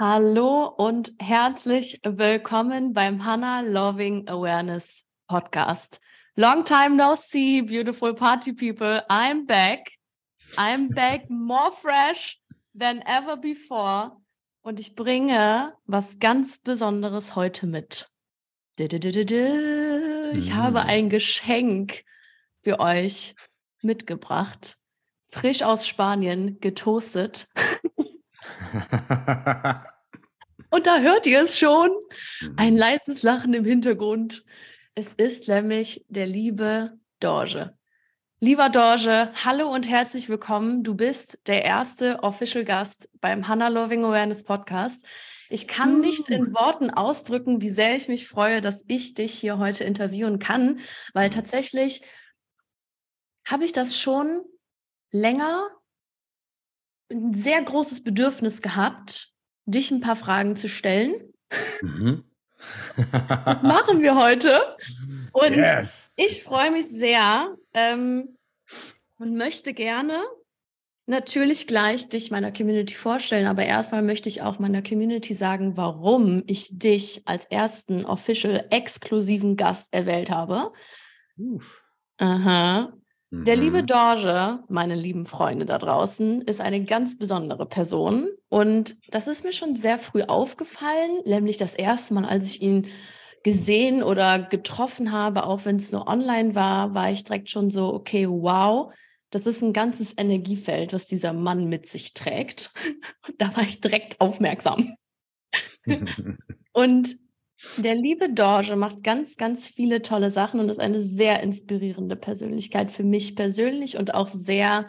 Hallo und herzlich willkommen beim Hannah Loving Awareness Podcast. Long time no see, beautiful party people. I'm back. I'm back more fresh than ever before. Und ich bringe was ganz Besonderes heute mit. Ich habe mm. ein Geschenk für euch mitgebracht. Frisch aus Spanien, getoastet. Und da hört ihr es schon. Ein mhm. leises Lachen im Hintergrund. Es ist nämlich der liebe Dorje. Lieber Dorje, hallo und herzlich willkommen. Du bist der erste Official Gast beim Hannah Loving Awareness Podcast. Ich kann nicht in Worten ausdrücken, wie sehr ich mich freue, dass ich dich hier heute interviewen kann, weil tatsächlich habe ich das schon länger ein sehr großes Bedürfnis gehabt, dich ein paar Fragen zu stellen. Mhm. das machen wir heute. Und yes. ich freue mich sehr ähm, und möchte gerne natürlich gleich dich meiner Community vorstellen, aber erstmal möchte ich auch meiner Community sagen, warum ich dich als ersten official exklusiven Gast erwählt habe. Uff. Aha. Der liebe mhm. Dorje, meine lieben Freunde da draußen, ist eine ganz besondere Person. Und das ist mir schon sehr früh aufgefallen, nämlich das erste Mal, als ich ihn gesehen oder getroffen habe, auch wenn es nur online war, war ich direkt schon so, okay, wow, das ist ein ganzes Energiefeld, was dieser Mann mit sich trägt. da war ich direkt aufmerksam. und der liebe Dorje macht ganz, ganz viele tolle Sachen und ist eine sehr inspirierende Persönlichkeit für mich persönlich und auch sehr,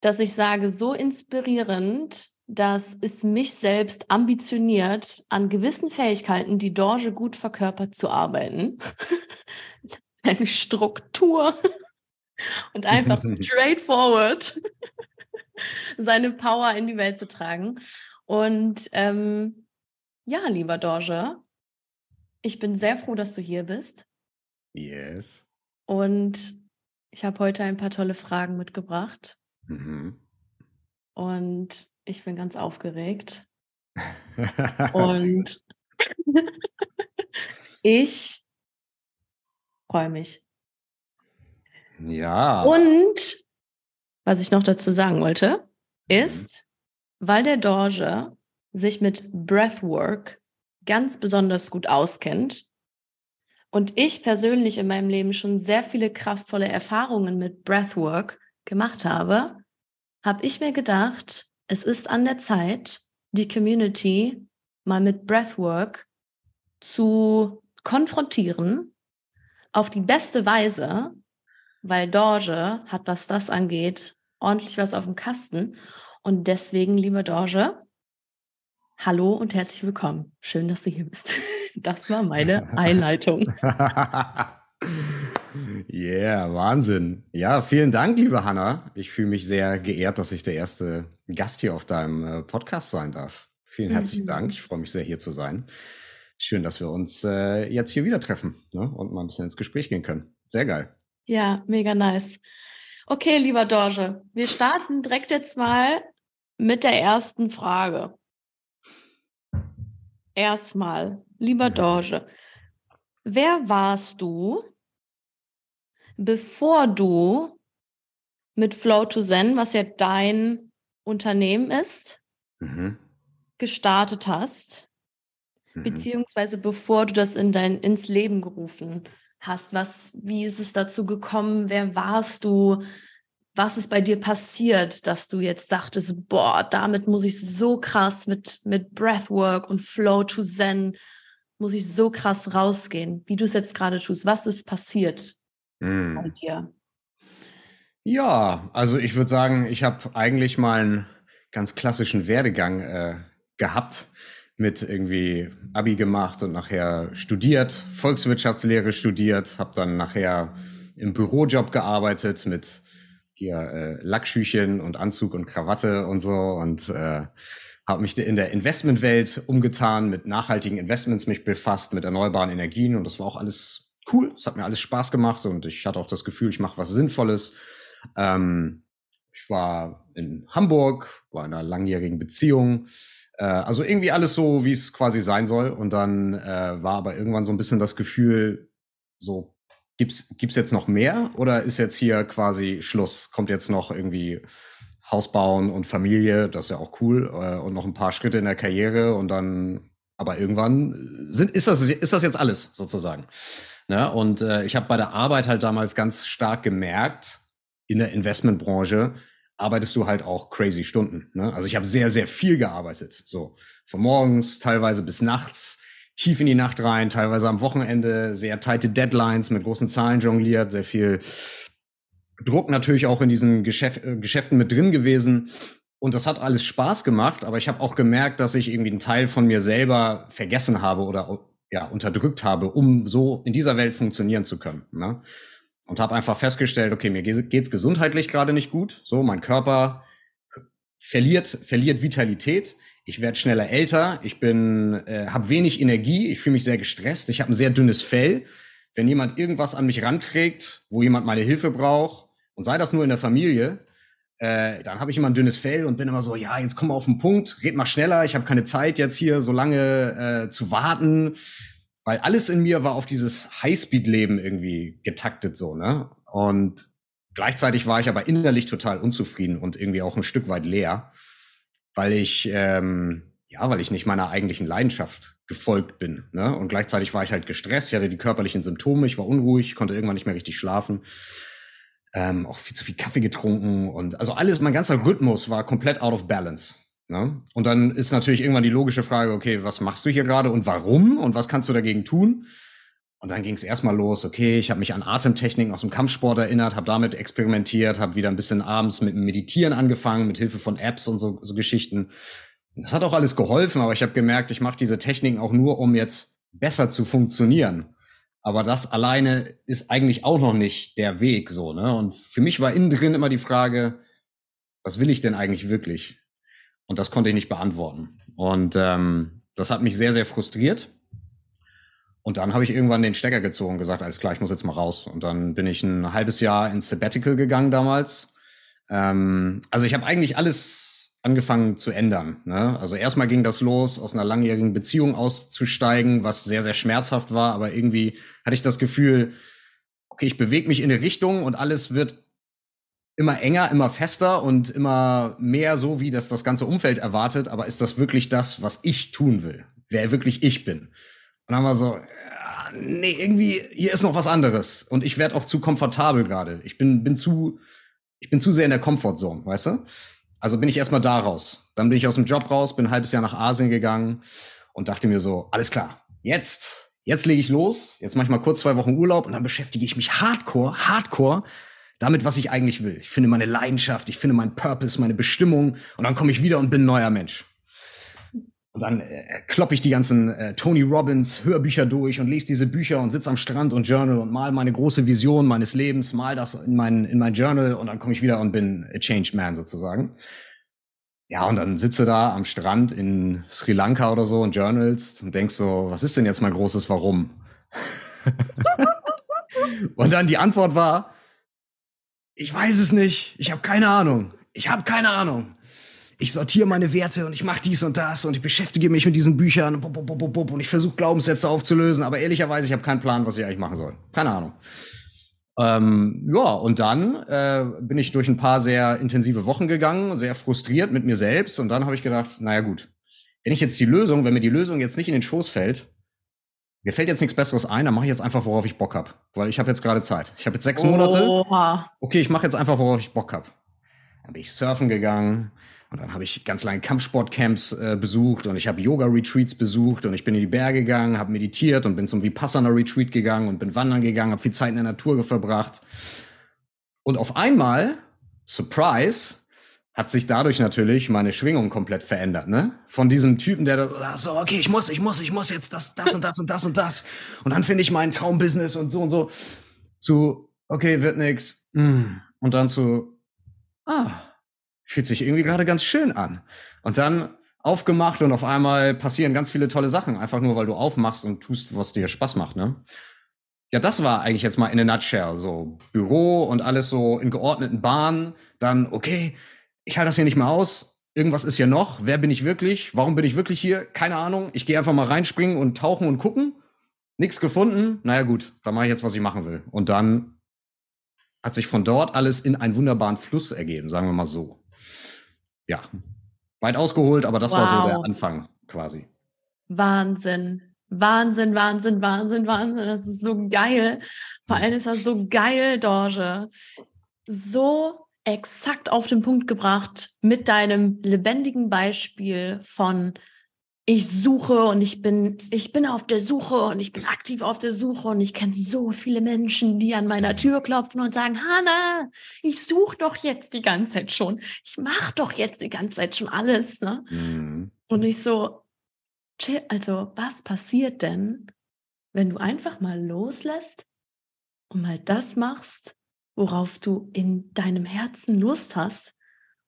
dass ich sage, so inspirierend, dass es mich selbst ambitioniert, an gewissen Fähigkeiten, die Dorje gut verkörpert, zu arbeiten. eine Struktur und einfach straightforward seine Power in die Welt zu tragen. Und ähm, ja, lieber Dorje, ich bin sehr froh, dass du hier bist. Yes. Und ich habe heute ein paar tolle Fragen mitgebracht. Mhm. Und ich bin ganz aufgeregt. Und ich freue mich. Ja. Und was ich noch dazu sagen wollte, mhm. ist, mhm. weil der Dorje sich mit Breathwork ganz besonders gut auskennt und ich persönlich in meinem Leben schon sehr viele kraftvolle Erfahrungen mit Breathwork gemacht habe, habe ich mir gedacht, es ist an der Zeit, die Community mal mit Breathwork zu konfrontieren auf die beste Weise, weil Dorje hat, was das angeht, ordentlich was auf dem Kasten. Und deswegen, liebe Dorje, Hallo und herzlich willkommen. Schön, dass du hier bist. Das war meine Einleitung. yeah, Wahnsinn. Ja, vielen Dank, liebe Hanna. Ich fühle mich sehr geehrt, dass ich der erste Gast hier auf deinem äh, Podcast sein darf. Vielen herzlichen mhm. Dank. Ich freue mich sehr, hier zu sein. Schön, dass wir uns äh, jetzt hier wieder treffen ne? und mal ein bisschen ins Gespräch gehen können. Sehr geil. Ja, mega nice. Okay, lieber Dorje, wir starten direkt jetzt mal mit der ersten Frage erstmal, lieber Dorje, wer warst du, bevor du mit Flow to Zen, was ja dein Unternehmen ist, mhm. gestartet hast? Mhm. Beziehungsweise bevor du das in dein, ins Leben gerufen hast. Was, wie ist es dazu gekommen? Wer warst du? Was ist bei dir passiert, dass du jetzt sagtest, boah, damit muss ich so krass mit, mit Breathwork und Flow to Zen, muss ich so krass rausgehen, wie du es jetzt gerade tust. Was ist passiert mm. bei dir? Ja, also ich würde sagen, ich habe eigentlich mal einen ganz klassischen Werdegang äh, gehabt mit irgendwie Abi gemacht und nachher studiert, Volkswirtschaftslehre studiert, habe dann nachher im Bürojob gearbeitet mit hier äh, Lackschüchen und Anzug und Krawatte und so und äh, habe mich in der Investmentwelt umgetan, mit nachhaltigen Investments mich befasst, mit erneuerbaren Energien und das war auch alles cool. Es hat mir alles Spaß gemacht und ich hatte auch das Gefühl, ich mache was Sinnvolles. Ähm, ich war in Hamburg, war in einer langjährigen Beziehung, Äh, also irgendwie alles so, wie es quasi sein soll. Und dann äh, war aber irgendwann so ein bisschen das Gefühl, so, gibt's, gibt's jetzt noch mehr oder ist jetzt hier quasi Schluss? Kommt jetzt noch irgendwie Haus bauen und Familie, das ist ja auch cool, äh, und noch ein paar Schritte in der Karriere und dann, aber irgendwann sind, ist, das, ist das jetzt alles sozusagen. Ne? Und äh, ich habe bei der Arbeit halt damals ganz stark gemerkt, in der Investmentbranche arbeitest du halt auch crazy Stunden. Ne? Also ich habe sehr, sehr viel gearbeitet. So von morgens teilweise bis nachts, tief in die Nacht rein, teilweise am Wochenende, sehr tighte Deadlines mit großen Zahlen jongliert, sehr viel Druck natürlich auch in diesen Geschäft, äh, Geschäften mit drin gewesen. Und das hat alles Spaß gemacht, aber ich habe auch gemerkt, dass ich irgendwie einen Teil von mir selber vergessen habe oder ja, unterdrückt habe, um so in dieser Welt funktionieren zu können. Ne? Und habe einfach festgestellt, okay, mir geht's gesundheitlich gerade nicht gut. So, mein Körper verliert, verliert Vitalität. Ich werde schneller älter. Ich bin, äh, habe wenig Energie. Ich fühle mich sehr gestresst. Ich habe ein sehr dünnes Fell. Wenn jemand irgendwas an mich ranträgt, wo jemand meine Hilfe braucht, und sei das nur in der Familie, äh, dann habe ich immer ein dünnes Fell und bin immer so, ja, jetzt komm mal auf den Punkt, red mal schneller, ich habe keine Zeit jetzt hier so lange äh, zu warten, weil alles in mir war auf dieses Highspeed-Leben irgendwie getaktet so, ne? Und gleichzeitig war ich aber innerlich total unzufrieden und irgendwie auch ein Stück weit leer, weil ich ähm, ja, weil ich nicht meiner eigentlichen Leidenschaft gefolgt bin. Ne? Und gleichzeitig war ich halt gestresst, ich hatte die körperlichen Symptome, ich war unruhig, konnte irgendwann nicht mehr richtig schlafen ähm, auch viel zu viel Kaffee getrunken und also alles, mein ganzer Rhythmus war komplett out of balance. Ne? Und dann ist natürlich irgendwann die logische Frage, okay, was machst du hier gerade und warum und was kannst du dagegen tun? Und dann ging es erstmal los, okay, ich habe mich an Atemtechniken aus dem Kampfsport erinnert, habe damit experimentiert, habe wieder ein bisschen abends mit Meditieren angefangen, mit Hilfe von Apps und so, so Geschichten. Das hat auch alles geholfen, aber ich habe gemerkt, ich mache diese Techniken auch nur, um jetzt besser zu funktionieren. Aber das alleine ist eigentlich auch noch nicht der Weg so, ne? Und für mich war innen drin immer die Frage, was will ich denn eigentlich wirklich? Und das konnte ich nicht beantworten. Und ähm, das hat mich sehr, sehr frustriert. Und dann habe ich irgendwann den Stecker gezogen und gesagt, alles klar, ich muss jetzt mal raus. Und dann bin ich ein halbes Jahr ins Sabbatical gegangen damals. Ähm, also ich habe eigentlich alles angefangen zu ändern. Ne? Also erstmal ging das los, aus einer langjährigen Beziehung auszusteigen, was sehr, sehr schmerzhaft war, aber irgendwie hatte ich das Gefühl, okay, ich bewege mich in eine Richtung und alles wird immer enger, immer fester und immer mehr so, wie das das ganze Umfeld erwartet. Aber ist das wirklich das, was ich tun will? Wer wirklich ich bin? Und dann wir so, ja, nee, irgendwie, hier ist noch was anderes. Und ich werde auch zu komfortabel gerade. Ich bin, bin zu, ich bin zu sehr in der Comfortzone, weißt du? Also bin ich erstmal da raus. Dann bin ich aus dem Job raus, bin ein halbes Jahr nach Asien gegangen und dachte mir so, alles klar, jetzt, jetzt lege ich los, jetzt mache ich mal kurz zwei Wochen Urlaub und dann beschäftige ich mich hardcore, hardcore damit, was ich eigentlich will. Ich finde meine Leidenschaft, ich finde meinen Purpose, meine Bestimmung und dann komme ich wieder und bin ein neuer Mensch. Und dann äh, kloppe ich die ganzen äh, Tony Robbins Hörbücher durch und lese diese Bücher und sitze am Strand und journal und mal meine große Vision meines Lebens, mal das in mein, in mein Journal und dann komme ich wieder und bin a changed man sozusagen. Ja, und dann sitze da am Strand in Sri Lanka oder so und journals und denkst so, was ist denn jetzt mein großes Warum? und dann die Antwort war, ich weiß es nicht, ich habe keine Ahnung, ich habe keine Ahnung ich sortiere meine Werte und ich mache dies und das und ich beschäftige mich mit diesen Büchern und ich versuche Glaubenssätze aufzulösen, aber ehrlicherweise, ich habe keinen Plan, was ich eigentlich machen soll. Keine Ahnung. Ähm, ja, und dann äh, bin ich durch ein paar sehr intensive Wochen gegangen, sehr frustriert mit mir selbst und dann habe ich gedacht, naja gut, wenn ich jetzt die Lösung, wenn mir die Lösung jetzt nicht in den Schoß fällt, mir fällt jetzt nichts Besseres ein, dann mache ich jetzt einfach, worauf ich Bock habe, weil ich habe jetzt gerade Zeit. Ich habe jetzt sechs Monate. Oha. Okay, ich mache jetzt einfach, worauf ich Bock habe. Dann bin ich surfen gegangen, und dann habe ich ganz lange Kampfsportcamps äh, besucht und ich habe Yoga-Retreats besucht und ich bin in die Berge gegangen, habe meditiert und bin zum Vipassana-Retreat gegangen und bin wandern gegangen, habe viel Zeit in der Natur verbracht. Und auf einmal, Surprise, hat sich dadurch natürlich meine Schwingung komplett verändert, ne? Von diesem Typen, der da so, okay, ich muss, ich muss, ich muss jetzt das, das und das und das und das. Und dann finde ich mein Traumbusiness und so und so. Zu, okay, wird nix. Mm. Und dann zu, ah, fühlt sich irgendwie gerade ganz schön an. Und dann aufgemacht und auf einmal passieren ganz viele tolle Sachen, einfach nur weil du aufmachst und tust, was dir Spaß macht, ne? Ja, das war eigentlich jetzt mal in a nutshell. So Büro und alles so in geordneten Bahnen. Dann, okay, ich halte das hier nicht mehr aus. irgendwas ist hier noch. Wer bin ich wirklich? Warum bin ich wirklich hier? Keine Ahnung. Ich gehe einfach mal reinspringen und tauchen und gucken. Nichts gefunden. Naja, gut, dann mache ich jetzt, was ich machen will. Und dann hat sich von dort alles in einen wunderbaren Fluss ergeben, sagen wir mal so. Ja, weit ausgeholt, aber das wow. war so der Anfang quasi. Wahnsinn. Wahnsinn, Wahnsinn, Wahnsinn, Wahnsinn. Das ist so geil. Vor allem ist das so geil, Dorje. So exakt auf den Punkt gebracht mit deinem lebendigen Beispiel von ich suche und ich bin, ich bin auf der Suche und ich bin aktiv auf der Suche und ich kenne so viele Menschen, die an meiner Tür klopfen und sagen, Hanna, ich suche doch jetzt die ganze Zeit schon. Ich mache doch jetzt die ganze Zeit schon alles. Ne? Mhm. Und ich so, chill, also was passiert denn, wenn du einfach mal loslässt und mal das machst, worauf du in deinem Herzen Lust hast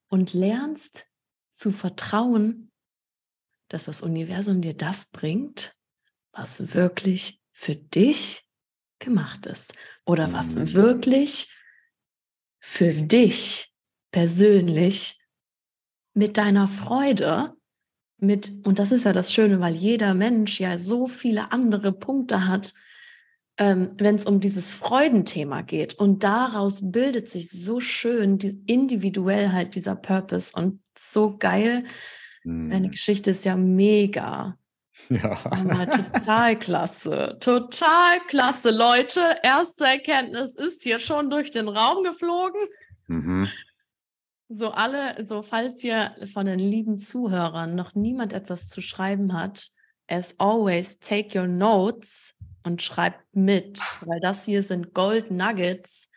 und lernst zu vertrauen, dass das Universum dir das bringt, was wirklich für dich gemacht ist oder was mhm. wirklich für dich persönlich mit deiner Freude, mit, und das ist ja das Schöne, weil jeder Mensch ja so viele andere Punkte hat, ähm, wenn es um dieses Freudenthema geht. Und daraus bildet sich so schön die, individuell halt dieser Purpose und so geil, Deine hm. Geschichte ist ja mega. Ja. total klasse. Total klasse, Leute. Erste Erkenntnis ist hier schon durch den Raum geflogen. Mhm. So alle, so falls ihr von den lieben Zuhörern noch niemand etwas zu schreiben hat, as always take your notes und schreibt mit, weil das hier sind Gold Nuggets,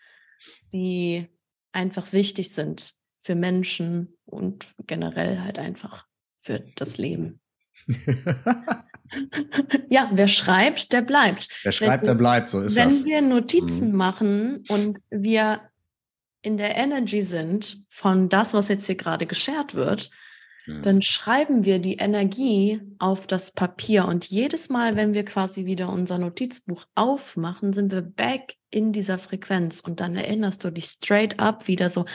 die einfach wichtig sind für Menschen und generell halt einfach für das Leben. ja, wer schreibt, der bleibt. Wer schreibt, wenn, der bleibt, so ist wenn das. Wenn wir Notizen mhm. machen und wir in der Energy sind von das, was jetzt hier gerade geshared wird, mhm. dann schreiben wir die Energie auf das Papier. Und jedes Mal, wenn wir quasi wieder unser Notizbuch aufmachen, sind wir back in dieser Frequenz. Und dann erinnerst du dich straight up wieder so,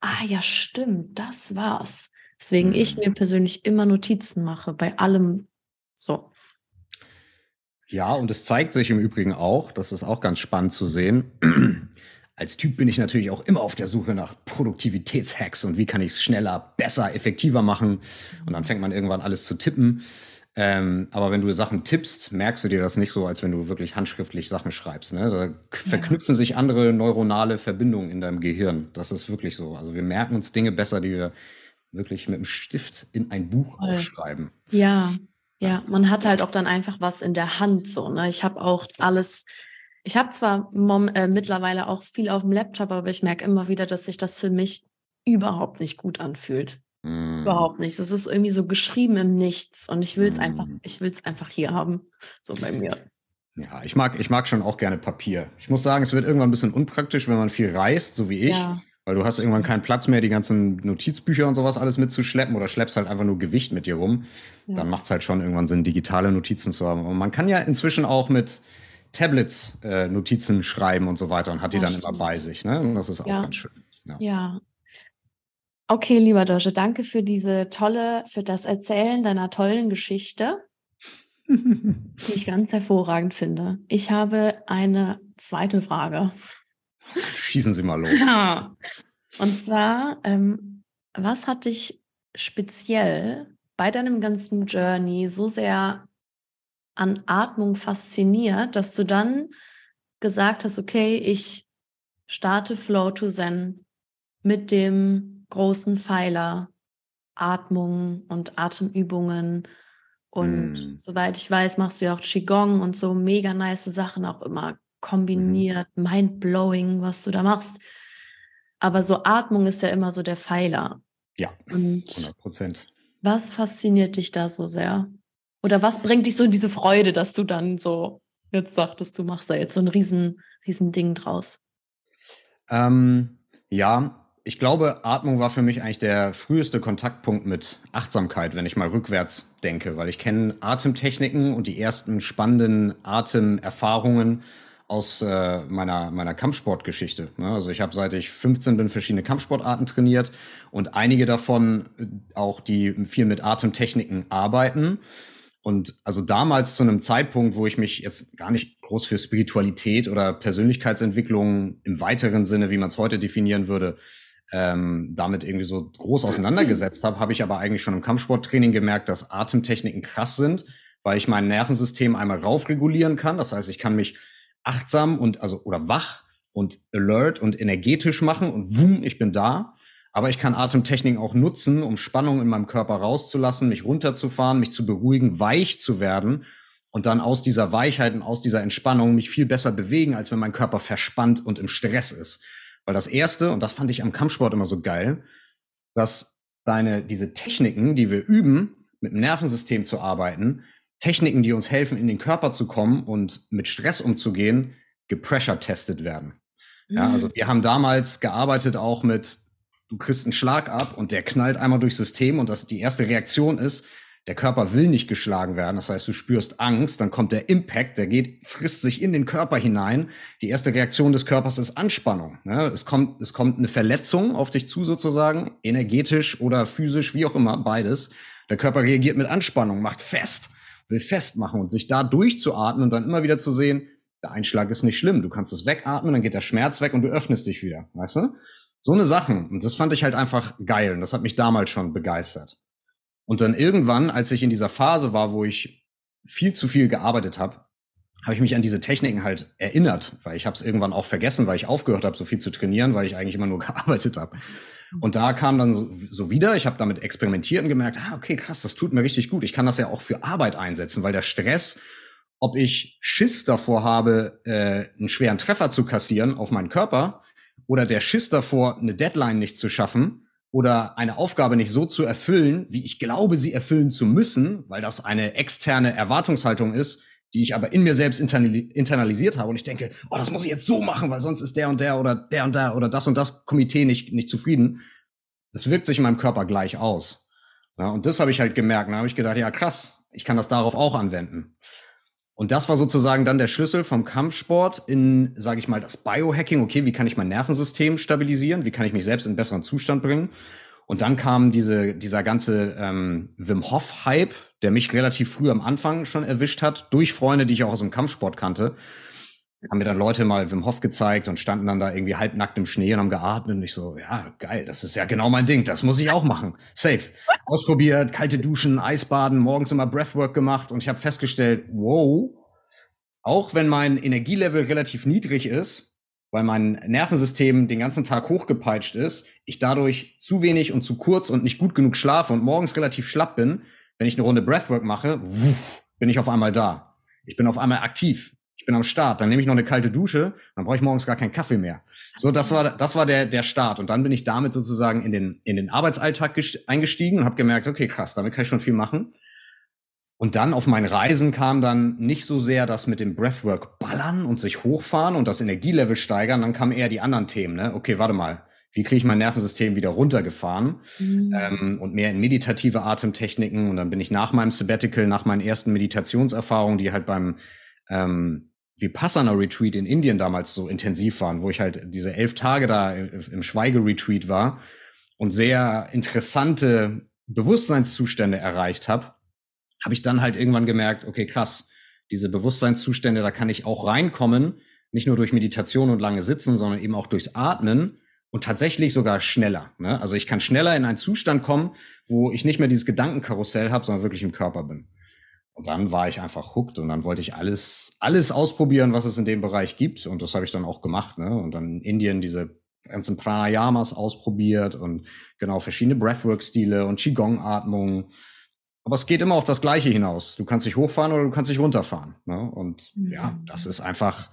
ah ja, stimmt, das war's. Deswegen mhm. ich mir persönlich immer Notizen mache, bei allem so. Ja, und es zeigt sich im Übrigen auch, das ist auch ganz spannend zu sehen. Als Typ bin ich natürlich auch immer auf der Suche nach Produktivitätshacks und wie kann ich es schneller, besser, effektiver machen. Und dann fängt man irgendwann alles zu tippen. Ähm, aber wenn du Sachen tippst, merkst du dir das nicht so, als wenn du wirklich handschriftlich Sachen schreibst. Ne? Da verknüpfen ja. sich andere neuronale Verbindungen in deinem Gehirn. Das ist wirklich so. Also wir merken uns Dinge besser, die wir wirklich mit dem Stift in ein Buch Voll. aufschreiben. Ja, ja, man hat halt auch dann einfach was in der Hand so. Ne? Ich habe auch alles, ich habe zwar mom, äh, mittlerweile auch viel auf dem Laptop, aber ich merke immer wieder, dass sich das für mich überhaupt nicht gut anfühlt. Mm. Überhaupt nicht. Es ist irgendwie so geschrieben im Nichts und ich will es mm. einfach, ich will es einfach hier haben, so bei mir. Ja, ich mag, ich mag schon auch gerne Papier. Ich muss sagen, es wird irgendwann ein bisschen unpraktisch, wenn man viel reist, so wie ich. Ja. Weil du hast irgendwann keinen Platz mehr, die ganzen Notizbücher und sowas alles mitzuschleppen oder schleppst halt einfach nur Gewicht mit dir rum. Ja. Dann macht es halt schon irgendwann Sinn, digitale Notizen zu haben. Aber man kann ja inzwischen auch mit Tablets äh, Notizen schreiben und so weiter und hat die dann stimmt. immer bei sich. Ne? Und das ist auch ja. ganz schön. Ja. ja. Okay, lieber Dosche, danke für diese tolle, für das Erzählen deiner tollen Geschichte, die ich ganz hervorragend finde. Ich habe eine zweite Frage. Schießen Sie mal los. Ja. Und zwar, ähm, was hat dich speziell bei deinem ganzen Journey so sehr an Atmung fasziniert, dass du dann gesagt hast, okay, ich starte Flow to Zen mit dem großen Pfeiler Atmung und Atemübungen und mm. soweit ich weiß, machst du ja auch Qigong und so mega nice Sachen auch immer kombiniert, mhm. mind-blowing, was du da machst. Aber so Atmung ist ja immer so der Pfeiler. Ja, Und 100 Prozent. Was fasziniert dich da so sehr? Oder was bringt dich so in diese Freude, dass du dann so jetzt sagtest, du machst da jetzt so ein riesen, riesen Ding draus? Ähm, ja, ich glaube, Atmung war für mich eigentlich der früheste Kontaktpunkt mit Achtsamkeit, wenn ich mal rückwärts denke, weil ich kenne Atemtechniken und die ersten spannenden Atemerfahrungen aus äh, meiner, meiner Kampfsportgeschichte. Ne? Also ich habe seit ich 15 bin verschiedene Kampfsportarten trainiert und einige davon äh, auch, die viel mit Atemtechniken arbeiten. Und also damals zu einem Zeitpunkt, wo ich mich jetzt gar nicht groß für Spiritualität oder Persönlichkeitsentwicklung im weiteren Sinne, wie man es heute definieren würde, ähm, damit irgendwie so groß auseinandergesetzt habe, habe ich aber eigentlich schon im Kampfsporttraining gemerkt, dass Atemtechniken krass sind, weil ich mein Nervensystem einmal raufregulieren kann. Das heißt, ich kann mich achtsam und also oder wach und alert und energetisch machen und wum, ich bin da. Aber ich kann Atemtechniken auch nutzen, um Spannung in meinem Körper rauszulassen, mich runterzufahren, mich zu beruhigen, weich zu werden und dann aus dieser Weichheit und aus dieser Entspannung mich viel besser bewegen, als wenn mein Körper verspannt und im Stress ist. Weil das erste, und das fand ich am Kampfsport immer so geil, dass deine, diese Techniken, die wir üben, mit dem Nervensystem zu arbeiten, Techniken, die uns helfen, in den Körper zu kommen und mit Stress umzugehen, gepressure-testet werden. Mhm. Ja, also wir haben damals gearbeitet auch mit, du kriegst einen Schlag ab und der knallt einmal durchs System und das die erste Reaktion ist, der Körper will nicht geschlagen werden. Das heißt, du spürst Angst, dann kommt der Impact, der geht, frisst sich in den Körper hinein. Die erste Reaktion des Körpers ist Anspannung. Ne? Es kommt, es kommt eine Verletzung auf dich zu sozusagen, energetisch oder physisch, wie auch immer, beides. Der Körper reagiert mit Anspannung, macht fest will festmachen und sich da durchzuatmen und dann immer wieder zu sehen, der Einschlag ist nicht schlimm. Du kannst es wegatmen, dann geht der Schmerz weg und du öffnest dich wieder. Weißt du? So eine Sachen. Und das fand ich halt einfach geil. Und das hat mich damals schon begeistert. Und dann irgendwann, als ich in dieser Phase war, wo ich viel zu viel gearbeitet habe, habe ich mich an diese Techniken halt erinnert, weil ich habe es irgendwann auch vergessen, weil ich aufgehört habe, so viel zu trainieren, weil ich eigentlich immer nur gearbeitet habe. Und da kam dann so, so wieder, ich habe damit experimentiert und gemerkt, ah, okay, krass, das tut mir richtig gut. Ich kann das ja auch für Arbeit einsetzen, weil der Stress, ob ich Schiss davor habe, äh, einen schweren Treffer zu kassieren auf meinen Körper oder der Schiss davor, eine Deadline nicht zu schaffen oder eine Aufgabe nicht so zu erfüllen, wie ich glaube, sie erfüllen zu müssen, weil das eine externe Erwartungshaltung ist, die ich aber in mir selbst internalisiert habe und ich denke, oh, das muss ich jetzt so machen, weil sonst ist der und der oder der und der oder das und das Komitee nicht, nicht zufrieden. Das wirkt sich in meinem Körper gleich aus. Ja, und das habe ich halt gemerkt. Da habe ich gedacht, ja krass, ich kann das darauf auch anwenden. Und das war sozusagen dann der Schlüssel vom Kampfsport in, sage ich mal, das Biohacking. Okay, wie kann ich mein Nervensystem stabilisieren? Wie kann ich mich selbst in besseren Zustand bringen? Und dann kam diese, dieser ganze ähm, Wim Hof-Hype, der mich relativ früh am Anfang schon erwischt hat, durch Freunde, die ich auch aus dem Kampfsport kannte. Haben mir dann Leute mal Wim Hof gezeigt und standen dann da irgendwie halbnackt im Schnee und haben geatmet. Und ich so, ja, geil, das ist ja genau mein Ding, das muss ich auch machen. Safe. Ausprobiert, kalte Duschen, Eisbaden, morgens immer Breathwork gemacht und ich habe festgestellt, wow, auch wenn mein Energielevel relativ niedrig ist, weil mein Nervensystem den ganzen Tag hochgepeitscht ist, ich dadurch zu wenig und zu kurz und nicht gut genug schlafe und morgens relativ schlapp bin, wenn ich eine Runde Breathwork mache, wuff, bin ich auf einmal da. Ich bin auf einmal aktiv. Ich bin am Start. Dann nehme ich noch eine kalte Dusche, dann brauche ich morgens gar keinen Kaffee mehr. So, das war das war der der Start und dann bin ich damit sozusagen in den in den Arbeitsalltag eingestiegen und habe gemerkt, okay, krass, damit kann ich schon viel machen. Und dann auf meinen Reisen kam dann nicht so sehr das mit dem Breathwork ballern und sich hochfahren und das Energielevel steigern, dann kamen eher die anderen Themen. Ne? Okay, warte mal, wie kriege ich mein Nervensystem wieder runtergefahren mhm. ähm, und mehr in meditative Atemtechniken. Und dann bin ich nach meinem Sabbatical, nach meinen ersten Meditationserfahrungen, die halt beim ähm, Vipassana Retreat in Indien damals so intensiv waren, wo ich halt diese elf Tage da im Schweigeretreat war und sehr interessante Bewusstseinszustände erreicht habe habe ich dann halt irgendwann gemerkt, okay, krass, diese Bewusstseinszustände, da kann ich auch reinkommen, nicht nur durch Meditation und lange Sitzen, sondern eben auch durchs Atmen und tatsächlich sogar schneller. Ne? Also ich kann schneller in einen Zustand kommen, wo ich nicht mehr dieses Gedankenkarussell habe, sondern wirklich im Körper bin. Und dann war ich einfach hooked und dann wollte ich alles, alles ausprobieren, was es in dem Bereich gibt. Und das habe ich dann auch gemacht. Ne? Und dann in Indien diese ganzen Pranayamas ausprobiert und genau verschiedene Breathwork-Stile und Qigong-Atmungen aber es geht immer auf das Gleiche hinaus. Du kannst dich hochfahren oder du kannst dich runterfahren. Ne? Und mhm. ja, das ist einfach.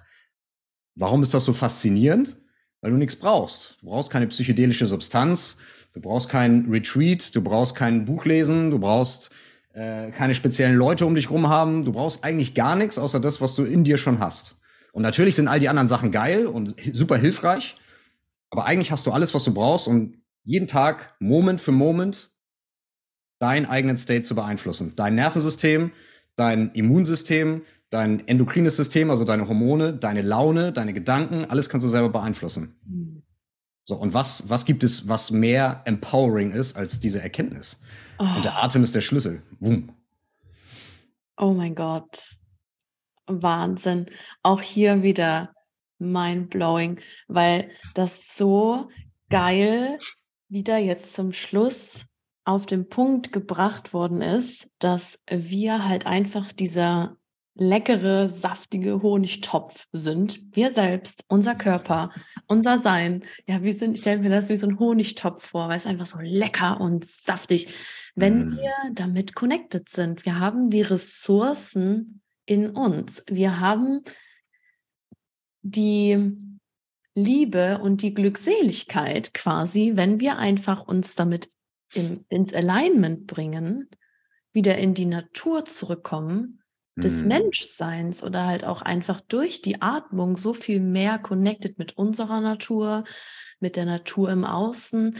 Warum ist das so faszinierend? Weil du nichts brauchst. Du brauchst keine psychedelische Substanz, du brauchst kein Retreat, du brauchst kein Buch lesen, du brauchst äh, keine speziellen Leute um dich rum haben. Du brauchst eigentlich gar nichts, außer das, was du in dir schon hast. Und natürlich sind all die anderen Sachen geil und super hilfreich, aber eigentlich hast du alles, was du brauchst, um jeden Tag, Moment für Moment, deinen eigenen State zu beeinflussen. Dein Nervensystem, dein Immunsystem, dein endokrines System, also deine Hormone, deine Laune, deine Gedanken, alles kannst du selber beeinflussen. So, und was, was gibt es, was mehr empowering ist als diese Erkenntnis? Oh. Und der Atem ist der Schlüssel. Wum. Oh mein Gott. Wahnsinn. Auch hier wieder mind-blowing, weil das so geil wieder jetzt zum Schluss auf den Punkt gebracht worden ist, dass wir halt einfach dieser leckere, saftige Honigtopf sind. Wir selbst, unser Körper, unser Sein. Ja, wir sind, ich stelle mir das wie so ein Honigtopf vor, weil es einfach so lecker und saftig, wenn mm. wir damit connected sind. Wir haben die Ressourcen in uns. Wir haben die Liebe und die Glückseligkeit quasi, wenn wir einfach uns damit in, ins Alignment bringen, wieder in die Natur zurückkommen, des mhm. Menschseins oder halt auch einfach durch die Atmung so viel mehr connected mit unserer Natur, mit der Natur im Außen.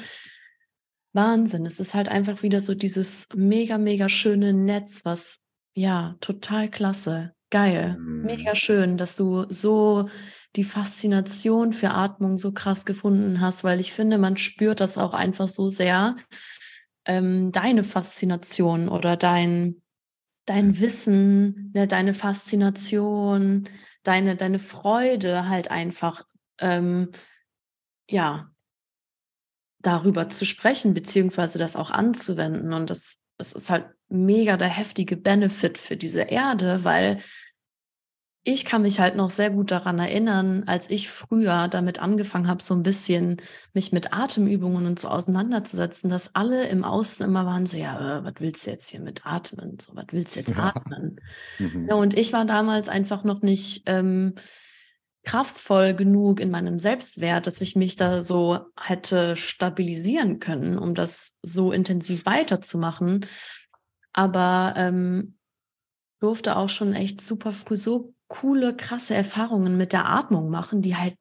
Wahnsinn. Es ist halt einfach wieder so dieses mega, mega schöne Netz, was ja total klasse. Geil. Mhm. Mega schön, dass du so die Faszination für Atmung so krass gefunden hast, weil ich finde, man spürt das auch einfach so sehr, ähm, deine Faszination oder dein, dein Wissen, ne, deine Faszination, deine, deine Freude halt einfach, ähm, ja, darüber zu sprechen, beziehungsweise das auch anzuwenden. Und das, das ist halt mega der heftige Benefit für diese Erde, weil ich kann mich halt noch sehr gut daran erinnern, als ich früher damit angefangen habe, so ein bisschen mich mit Atemübungen und so auseinanderzusetzen, dass alle im Außen immer waren so, ja, äh, was willst du jetzt hier mit atmen? So, was willst du jetzt ja. atmen? Mhm. Ja, und ich war damals einfach noch nicht ähm, kraftvoll genug in meinem Selbstwert, dass ich mich da so hätte stabilisieren können, um das so intensiv weiterzumachen. Aber ähm, durfte auch schon echt super früh so coole, krasse Erfahrungen mit der Atmung machen, die halt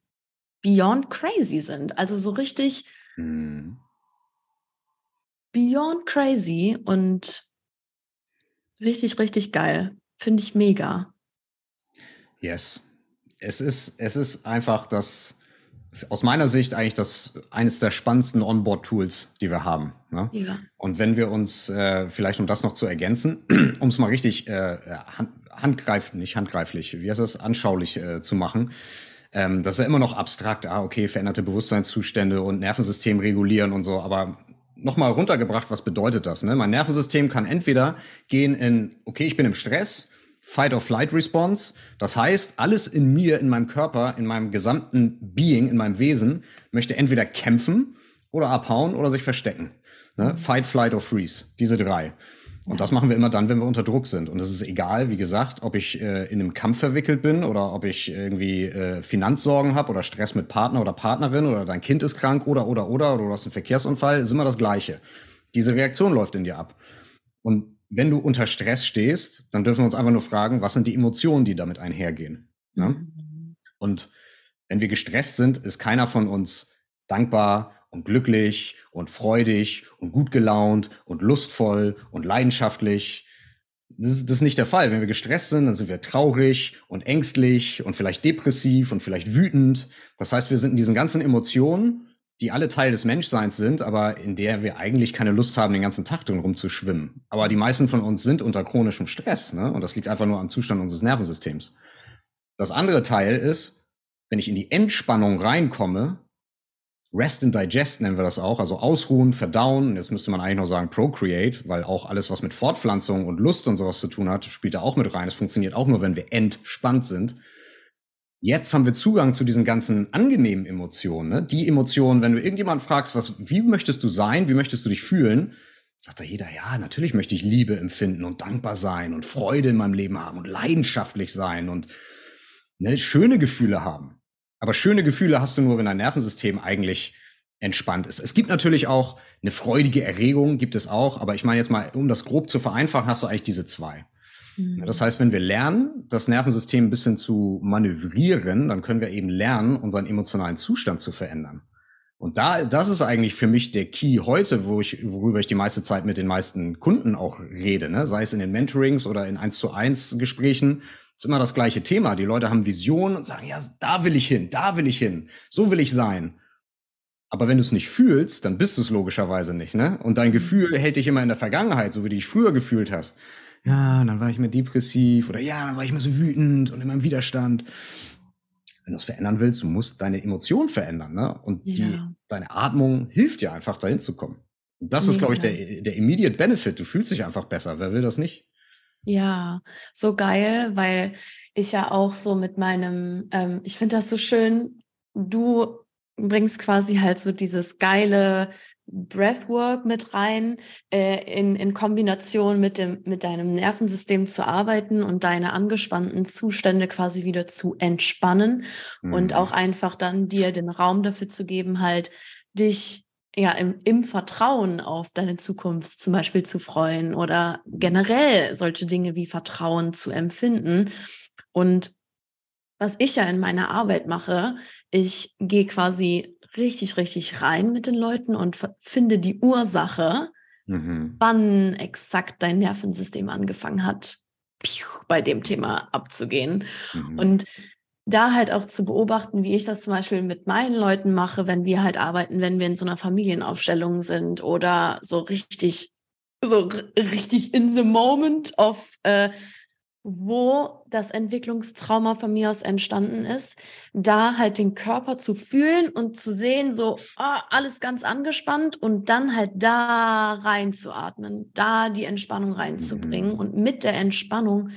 beyond crazy sind. Also so richtig mhm. beyond crazy und richtig, richtig geil. Finde ich mega. Yes. Es ist, es ist einfach das, aus meiner Sicht eigentlich das eines der spannendsten Onboard-Tools, die wir haben. Ne? Ja. Und wenn wir uns äh, vielleicht, um das noch zu ergänzen, um es mal richtig äh, hand, handgreif, nicht handgreiflich, wie heißt das, anschaulich äh, zu machen, ähm, das ist ja immer noch abstrakt. Ah, okay, veränderte Bewusstseinszustände und Nervensystem regulieren und so, aber nochmal runtergebracht, was bedeutet das? Ne? Mein Nervensystem kann entweder gehen in, okay, ich bin im Stress, Fight-or-Flight-Response. Das heißt, alles in mir, in meinem Körper, in meinem gesamten Being, in meinem Wesen möchte entweder kämpfen oder abhauen oder sich verstecken. Ne? Fight, Flight or Freeze. Diese drei. Und das machen wir immer dann, wenn wir unter Druck sind. Und es ist egal, wie gesagt, ob ich äh, in einem Kampf verwickelt bin oder ob ich irgendwie äh, Finanzsorgen habe oder Stress mit Partner oder Partnerin oder dein Kind ist krank oder oder oder oder du hast einen Verkehrsunfall, ist immer das Gleiche. Diese Reaktion läuft in dir ab. Und wenn du unter Stress stehst, dann dürfen wir uns einfach nur fragen, was sind die Emotionen, die damit einhergehen. Ne? Mhm. Und wenn wir gestresst sind, ist keiner von uns dankbar und glücklich und freudig und gut gelaunt und lustvoll und leidenschaftlich. Das ist, das ist nicht der Fall. Wenn wir gestresst sind, dann sind wir traurig und ängstlich und vielleicht depressiv und vielleicht wütend. Das heißt, wir sind in diesen ganzen Emotionen die alle Teil des Menschseins sind, aber in der wir eigentlich keine Lust haben, den ganzen Tag drin rumzuschwimmen. Aber die meisten von uns sind unter chronischem Stress, ne? Und das liegt einfach nur am Zustand unseres Nervensystems. Das andere Teil ist, wenn ich in die Entspannung reinkomme, Rest and Digest nennen wir das auch, also ausruhen, verdauen. Jetzt müsste man eigentlich noch sagen Procreate, weil auch alles, was mit Fortpflanzung und Lust und sowas zu tun hat, spielt da auch mit rein. Es funktioniert auch nur, wenn wir entspannt sind. Jetzt haben wir Zugang zu diesen ganzen angenehmen Emotionen. Ne? Die Emotionen, wenn du irgendjemanden fragst, was, wie möchtest du sein, wie möchtest du dich fühlen, sagt da jeder, ja, natürlich möchte ich Liebe empfinden und dankbar sein und Freude in meinem Leben haben und leidenschaftlich sein und ne, schöne Gefühle haben. Aber schöne Gefühle hast du nur, wenn dein Nervensystem eigentlich entspannt ist. Es gibt natürlich auch eine freudige Erregung, gibt es auch, aber ich meine jetzt mal, um das grob zu vereinfachen, hast du eigentlich diese zwei. Mhm. Das heißt, wenn wir lernen, das Nervensystem ein bisschen zu manövrieren, dann können wir eben lernen, unseren emotionalen Zustand zu verändern. Und da, das ist eigentlich für mich der Key heute, wo ich, worüber ich die meiste Zeit mit den meisten Kunden auch rede, ne? sei es in den Mentorings oder in eins zu eins Gesprächen. Ist immer das gleiche Thema. Die Leute haben Visionen und sagen, ja, da will ich hin, da will ich hin, so will ich sein. Aber wenn du es nicht fühlst, dann bist du es logischerweise nicht, ne? Und dein Gefühl hält dich immer in der Vergangenheit, so wie du dich früher gefühlt hast. Ja, dann war ich mir depressiv oder ja, dann war ich mir so wütend und immer im Widerstand wenn du es verändern willst, du musst deine Emotionen verändern, ne? Und ja. die, deine Atmung hilft dir einfach, dahin zu kommen. Und das ist, glaube ich, der, der immediate Benefit. Du fühlst dich einfach besser. Wer will das nicht? Ja, so geil, weil ich ja auch so mit meinem, ähm, ich finde das so schön, du bringst quasi halt so dieses geile Breathwork mit rein, äh, in, in Kombination mit, dem, mit deinem Nervensystem zu arbeiten und deine angespannten Zustände quasi wieder zu entspannen mhm. und auch einfach dann dir den Raum dafür zu geben, halt dich ja im, im Vertrauen auf deine Zukunft zum Beispiel zu freuen oder generell solche Dinge wie Vertrauen zu empfinden. Und was ich ja in meiner Arbeit mache, ich gehe quasi richtig, richtig rein mit den Leuten und finde die Ursache, mhm. wann exakt dein Nervensystem angefangen hat, bei dem Thema abzugehen. Mhm. Und da halt auch zu beobachten, wie ich das zum Beispiel mit meinen Leuten mache, wenn wir halt arbeiten, wenn wir in so einer Familienaufstellung sind oder so richtig, so richtig in the moment of äh, wo das Entwicklungstrauma von mir aus entstanden ist, da halt den Körper zu fühlen und zu sehen, so oh, alles ganz angespannt und dann halt da reinzuatmen, da die Entspannung reinzubringen mhm. und mit der Entspannung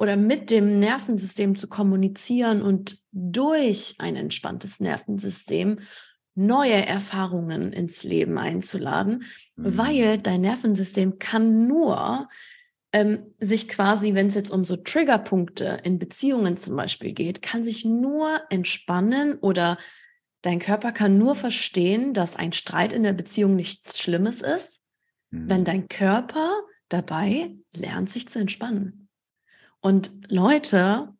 oder mit dem Nervensystem zu kommunizieren und durch ein entspanntes Nervensystem neue Erfahrungen ins Leben einzuladen, mhm. weil dein Nervensystem kann nur ähm, sich quasi, wenn es jetzt um so Triggerpunkte in Beziehungen zum Beispiel geht, kann sich nur entspannen oder dein Körper kann nur verstehen, dass ein Streit in der Beziehung nichts Schlimmes ist, mhm. wenn dein Körper dabei lernt, sich zu entspannen. Und Leute,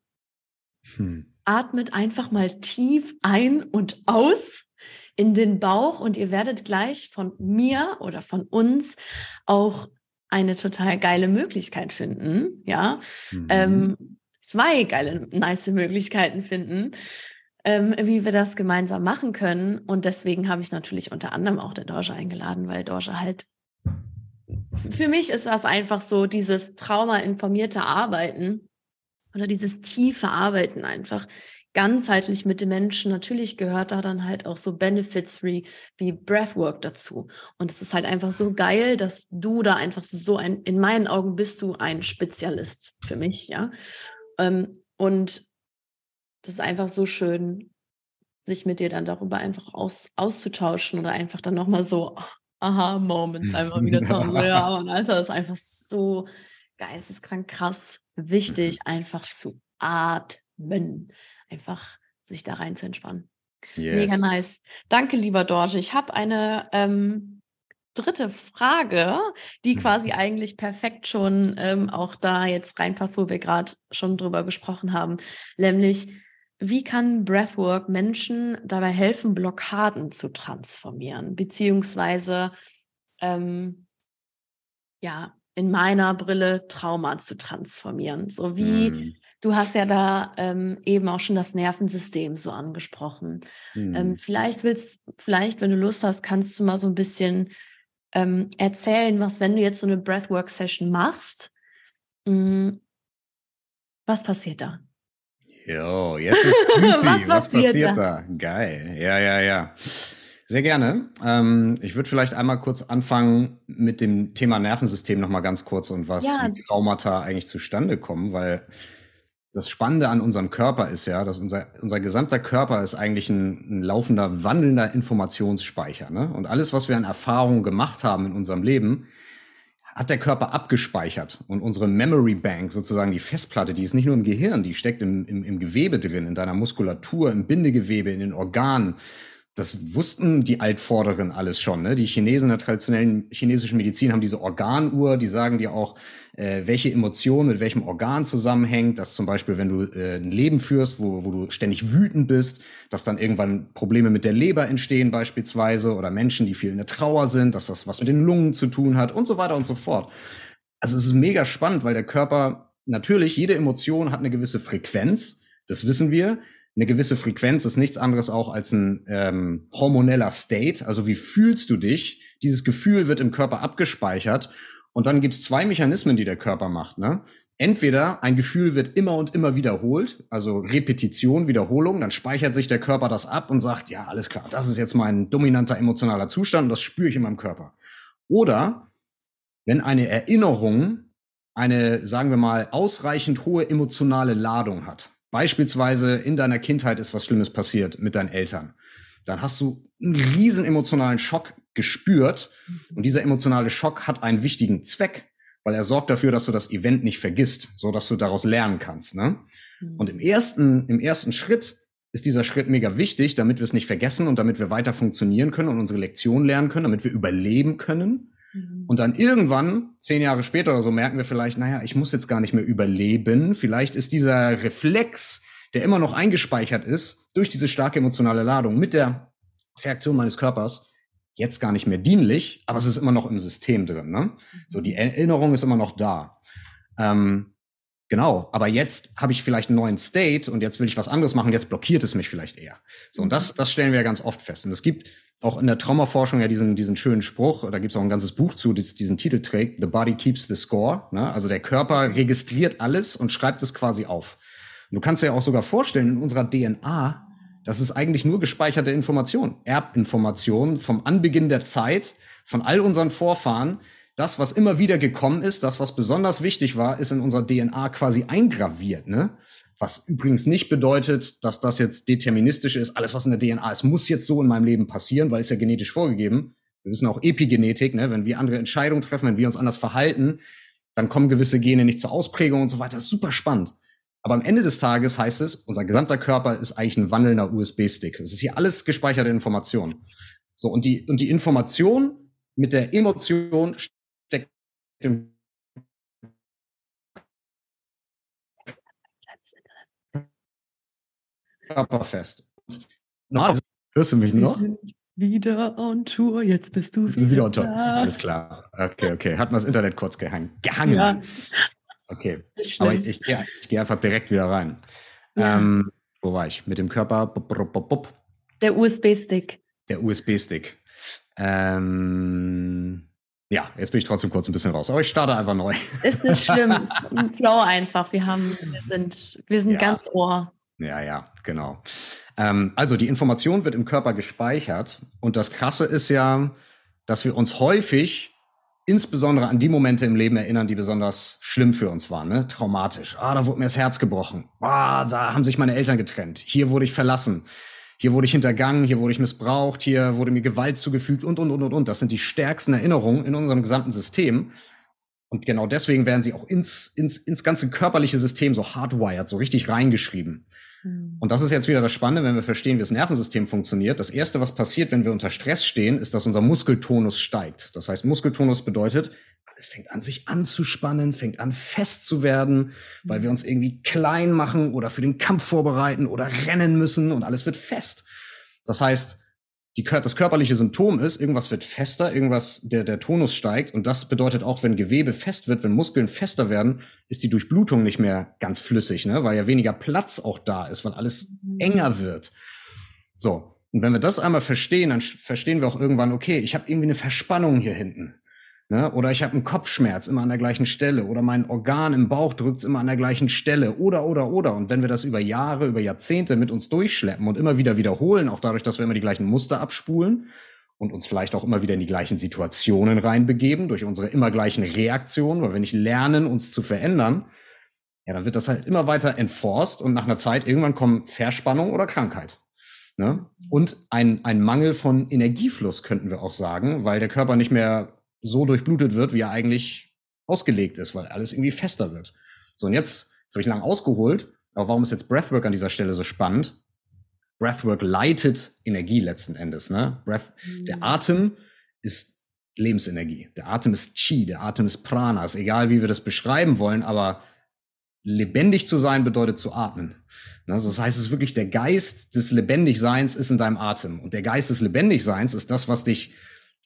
hm. atmet einfach mal tief ein und aus in den Bauch und ihr werdet gleich von mir oder von uns auch eine total geile Möglichkeit finden, ja, mhm. ähm, zwei geile, nice Möglichkeiten finden, ähm, wie wir das gemeinsam machen können. Und deswegen habe ich natürlich unter anderem auch der Dorje eingeladen, weil Dorje halt, für mich ist das einfach so dieses traumainformierte Arbeiten oder dieses tiefe Arbeiten einfach ganzheitlich mit dem Menschen. Natürlich gehört da dann halt auch so Benefits wie, wie Breathwork dazu. Und es ist halt einfach so geil, dass du da einfach so ein, in meinen Augen bist du ein Spezialist für mich, ja. Ähm, und das ist einfach so schön, sich mit dir dann darüber einfach aus, auszutauschen oder einfach dann nochmal so Aha-Moments einfach wieder zu haben. ja, aber Alter, das ist einfach so geisteskrank krass wichtig, einfach zu atmen einfach sich da rein zu entspannen. Yes. Mega nice. Danke, lieber Dorje. Ich habe eine ähm, dritte Frage, die mhm. quasi eigentlich perfekt schon ähm, auch da jetzt reinpasst, wo wir gerade schon drüber gesprochen haben. Nämlich, wie kann Breathwork Menschen dabei helfen, Blockaden zu transformieren? Beziehungsweise, ähm, ja, in meiner Brille Trauma zu transformieren. So wie mm. Du hast ja da ähm, eben auch schon das Nervensystem so angesprochen. Mhm. Ähm, vielleicht willst, vielleicht, wenn du Lust hast, kannst du mal so ein bisschen ähm, erzählen, was, wenn du jetzt so eine Breathwork-Session machst, mh, hm, was passiert da? Jo, jetzt ist juicy. was, was passiert da? da? Geil. Ja, ja, ja. Sehr gerne. Ähm, ich würde vielleicht einmal kurz anfangen mit dem Thema Nervensystem noch mal ganz kurz und was ja. Traumata eigentlich zustande kommen, weil das Spannende an unserem Körper ist ja, dass unser, unser gesamter Körper ist eigentlich ein, ein laufender, wandelnder Informationsspeicher. Ne? Und alles, was wir an Erfahrungen gemacht haben in unserem Leben, hat der Körper abgespeichert. Und unsere Memory Bank, sozusagen die Festplatte, die ist nicht nur im Gehirn, die steckt im, im, im Gewebe drin, in deiner Muskulatur, im Bindegewebe, in den Organen. Das wussten die Altvorderen alles schon. Ne? Die Chinesen in der traditionellen chinesischen Medizin haben diese Organuhr, die sagen dir auch, äh, welche Emotion mit welchem Organ zusammenhängt. Dass zum Beispiel, wenn du äh, ein Leben führst, wo, wo du ständig wütend bist, dass dann irgendwann Probleme mit der Leber entstehen beispielsweise oder Menschen, die viel in der Trauer sind, dass das was mit den Lungen zu tun hat und so weiter und so fort. Also es ist mega spannend, weil der Körper natürlich, jede Emotion hat eine gewisse Frequenz, das wissen wir eine gewisse Frequenz ist nichts anderes auch als ein ähm, hormoneller State. Also wie fühlst du dich? Dieses Gefühl wird im Körper abgespeichert. Und dann gibt es zwei Mechanismen, die der Körper macht. Ne? Entweder ein Gefühl wird immer und immer wiederholt, also Repetition, Wiederholung, dann speichert sich der Körper das ab und sagt, ja, alles klar, das ist jetzt mein dominanter emotionaler Zustand und das spüre ich in meinem Körper. Oder wenn eine Erinnerung eine, sagen wir mal, ausreichend hohe emotionale Ladung hat, Beispielsweise in deiner Kindheit ist was Schlimmes passiert mit deinen Eltern. Dann hast du einen riesen emotionalen Schock gespürt. Und dieser emotionale Schock hat einen wichtigen Zweck, weil er sorgt dafür, dass du das Event nicht vergisst, so dass du daraus lernen kannst. Ne? Und im ersten, im ersten Schritt ist dieser Schritt mega wichtig, damit wir es nicht vergessen und damit wir weiter funktionieren können und unsere Lektion lernen können, damit wir überleben können. Mhm. Und dann irgendwann, zehn Jahre später oder so, merken wir vielleicht, naja, ich muss jetzt gar nicht mehr überleben. Vielleicht ist dieser Reflex, der immer noch eingespeichert ist, durch diese starke emotionale Ladung mit der Reaktion meines Körpers, jetzt gar nicht mehr dienlich, aber es ist immer noch im System drin. Ne? So, die mhm. Erinnerung ist immer noch da. Ähm, genau, aber jetzt habe ich vielleicht einen neuen State und jetzt will ich was anderes machen, jetzt blockiert es mich vielleicht eher. So, und das, mhm. das stellen wir ja ganz oft fest. Und es gibt auch in der Traumaforschung ja diesen, diesen schönen Spruch, da gibt es auch ein ganzes Buch zu, das diesen Titel trägt, The Body Keeps the Score. Ne? Also der Körper registriert alles und schreibt es quasi auf. Und du kannst dir ja auch sogar vorstellen, in unserer DNA, das ist eigentlich nur gespeicherte Information, Erbinformation vom Anbeginn der Zeit, von all unseren Vorfahren. Das, was immer wieder gekommen ist, das, was besonders wichtig war, ist in unserer DNA quasi eingraviert. Ne? Was übrigens nicht bedeutet, dass das jetzt deterministisch ist. Alles, was in der DNA ist, muss jetzt so in meinem Leben passieren, weil es ja genetisch vorgegeben. Wir wissen auch Epigenetik, ne? wenn wir andere Entscheidungen treffen, wenn wir uns anders verhalten, dann kommen gewisse Gene nicht zur Ausprägung und so weiter. Das ist super spannend. Aber am Ende des Tages heißt es, unser gesamter Körper ist eigentlich ein wandelnder USB-Stick. Es ist hier alles gespeicherte Information. So, und die, und die Information mit der Emotion steckt im körperfest. Normal, hörst du mich noch? Wir sind wieder on Tour, jetzt bist du wieder, wieder on Tour. Alles klar. Okay, okay. Hat mal das Internet kurz gehangen. Gehangen. Ja. Okay. Aber ich, ich, ja, ich gehe einfach direkt wieder rein. Ja. Ähm, wo war ich? Mit dem Körper. Bup, bup, bup, Der USB-Stick. Der USB-Stick. Ähm, ja, jetzt bin ich trotzdem kurz ein bisschen raus. Aber ich starte einfach neu. Ist nicht schlimm. Flow einfach. Wir haben, wir sind, wir sind ja. ganz Ohr. Ja, ja, genau. Ähm, also die Information wird im Körper gespeichert und das Krasse ist ja, dass wir uns häufig insbesondere an die Momente im Leben erinnern, die besonders schlimm für uns waren, ne? traumatisch. Ah, da wurde mir das Herz gebrochen. Ah, da haben sich meine Eltern getrennt. Hier wurde ich verlassen. Hier wurde ich hintergangen, hier wurde ich missbraucht, hier wurde mir Gewalt zugefügt und, und, und, und, und. Das sind die stärksten Erinnerungen in unserem gesamten System. Und genau deswegen werden sie auch ins, ins, ins ganze körperliche System so hardwired, so richtig reingeschrieben. Mhm. Und das ist jetzt wieder das Spannende, wenn wir verstehen, wie das Nervensystem funktioniert. Das erste, was passiert, wenn wir unter Stress stehen, ist, dass unser Muskeltonus steigt. Das heißt, Muskeltonus bedeutet, alles fängt an, sich anzuspannen, fängt an, fest zu werden, weil wir uns irgendwie klein machen oder für den Kampf vorbereiten oder rennen müssen und alles wird fest. Das heißt, die, das körperliche Symptom ist, irgendwas wird fester, irgendwas, der, der Tonus steigt. Und das bedeutet auch, wenn Gewebe fest wird, wenn Muskeln fester werden, ist die Durchblutung nicht mehr ganz flüssig, ne? weil ja weniger Platz auch da ist, weil alles mhm. enger wird. So. Und wenn wir das einmal verstehen, dann verstehen wir auch irgendwann, okay, ich habe irgendwie eine Verspannung hier hinten. Ne? Oder ich habe einen Kopfschmerz immer an der gleichen Stelle. Oder mein Organ im Bauch drückt immer an der gleichen Stelle. Oder, oder, oder. Und wenn wir das über Jahre, über Jahrzehnte mit uns durchschleppen und immer wieder wiederholen, auch dadurch, dass wir immer die gleichen Muster abspulen und uns vielleicht auch immer wieder in die gleichen Situationen reinbegeben, durch unsere immer gleichen Reaktionen, weil wir nicht lernen, uns zu verändern, ja, dann wird das halt immer weiter enforced und nach einer Zeit irgendwann kommen Verspannung oder Krankheit. Ne? Und ein, ein Mangel von Energiefluss könnten wir auch sagen, weil der Körper nicht mehr so durchblutet wird, wie er eigentlich ausgelegt ist, weil alles irgendwie fester wird. So, und jetzt, jetzt habe ich lang ausgeholt, aber warum ist jetzt Breathwork an dieser Stelle so spannend? Breathwork leitet Energie letzten Endes. Ne? Breath, mhm. Der Atem ist Lebensenergie. Der Atem ist Chi, der Atem ist Prana. Ist egal, wie wir das beschreiben wollen, aber lebendig zu sein bedeutet zu atmen. Ne? Also das heißt, es ist wirklich der Geist des Lebendigseins ist in deinem Atem. Und der Geist des Lebendigseins ist das, was dich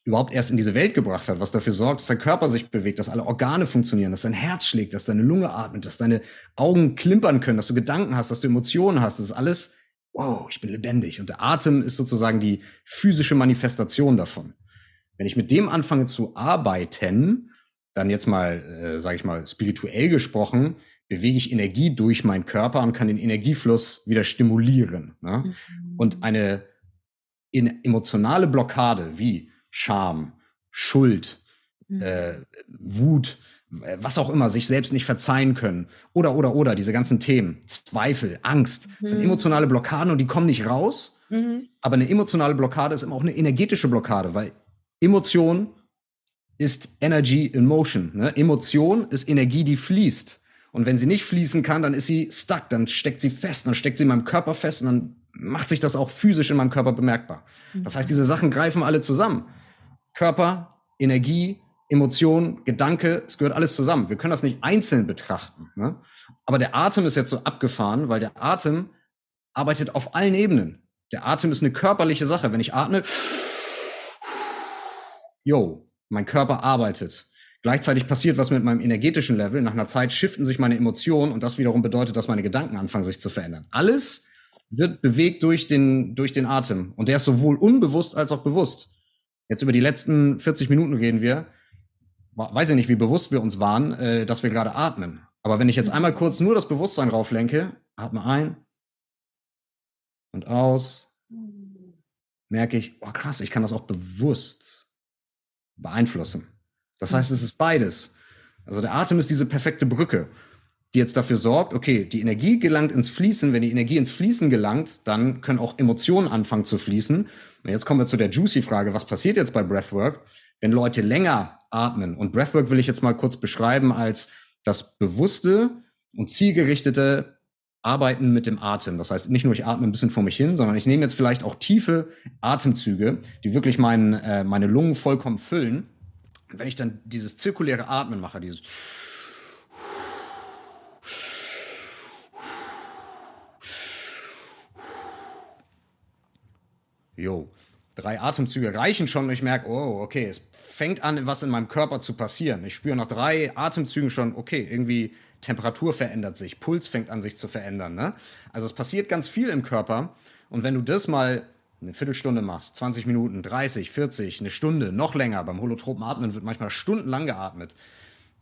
überhaupt erst in diese Welt gebracht hat, was dafür sorgt, dass dein Körper sich bewegt, dass alle Organe funktionieren, dass dein Herz schlägt, dass deine Lunge atmet, dass deine Augen klimpern können, dass du Gedanken hast, dass du Emotionen hast. Das ist alles, wow, ich bin lebendig. Und der Atem ist sozusagen die physische Manifestation davon. Wenn ich mit dem anfange zu arbeiten, dann jetzt mal, äh, sage ich mal, spirituell gesprochen, bewege ich Energie durch meinen Körper und kann den Energiefluss wieder stimulieren. Ne? Mhm. Und eine emotionale Blockade wie Scham, Schuld, mhm. äh, Wut, was auch immer, sich selbst nicht verzeihen können oder, oder, oder, diese ganzen Themen, Zweifel, Angst, mhm. sind emotionale Blockaden und die kommen nicht raus. Mhm. Aber eine emotionale Blockade ist immer auch eine energetische Blockade, weil Emotion ist Energy in Motion. Ne? Emotion ist Energie, die fließt. Und wenn sie nicht fließen kann, dann ist sie stuck, dann steckt sie fest, dann steckt sie in meinem Körper fest und dann macht sich das auch physisch in meinem Körper bemerkbar. Das heißt, diese Sachen greifen alle zusammen. Körper, Energie, Emotion, Gedanke, es gehört alles zusammen. Wir können das nicht einzeln betrachten. Ne? Aber der Atem ist jetzt so abgefahren, weil der Atem arbeitet auf allen Ebenen. Der Atem ist eine körperliche Sache. Wenn ich atme, yo, mein Körper arbeitet. Gleichzeitig passiert was mit meinem energetischen Level. Nach einer Zeit shiften sich meine Emotionen und das wiederum bedeutet, dass meine Gedanken anfangen sich zu verändern. Alles wird bewegt durch den, durch den Atem. Und der ist sowohl unbewusst als auch bewusst. Jetzt über die letzten 40 Minuten reden wir. Weiß ich nicht, wie bewusst wir uns waren, äh, dass wir gerade atmen. Aber wenn ich jetzt einmal kurz nur das Bewusstsein rauflenke, atme ein und aus, merke ich, oh krass, ich kann das auch bewusst beeinflussen. Das heißt, es ist beides. Also der Atem ist diese perfekte Brücke, die jetzt dafür sorgt, okay, die Energie gelangt ins Fließen. Wenn die Energie ins Fließen gelangt, dann können auch Emotionen anfangen zu fließen. Und jetzt kommen wir zu der juicy Frage, was passiert jetzt bei Breathwork, wenn Leute länger atmen? Und Breathwork will ich jetzt mal kurz beschreiben als das bewusste und zielgerichtete Arbeiten mit dem Atem. Das heißt, nicht nur ich atme ein bisschen vor mich hin, sondern ich nehme jetzt vielleicht auch tiefe Atemzüge, die wirklich mein, äh, meine Lungen vollkommen füllen. Und wenn ich dann dieses zirkuläre Atmen mache, dieses Jo, drei Atemzüge reichen schon und ich merke, oh, okay, es fängt an, was in meinem Körper zu passieren. Ich spüre nach drei Atemzügen schon, okay, irgendwie Temperatur verändert sich, Puls fängt an sich zu verändern. Ne? Also es passiert ganz viel im Körper. Und wenn du das mal eine Viertelstunde machst, 20 Minuten, 30, 40, eine Stunde, noch länger, beim holotropen Atmen wird manchmal stundenlang geatmet.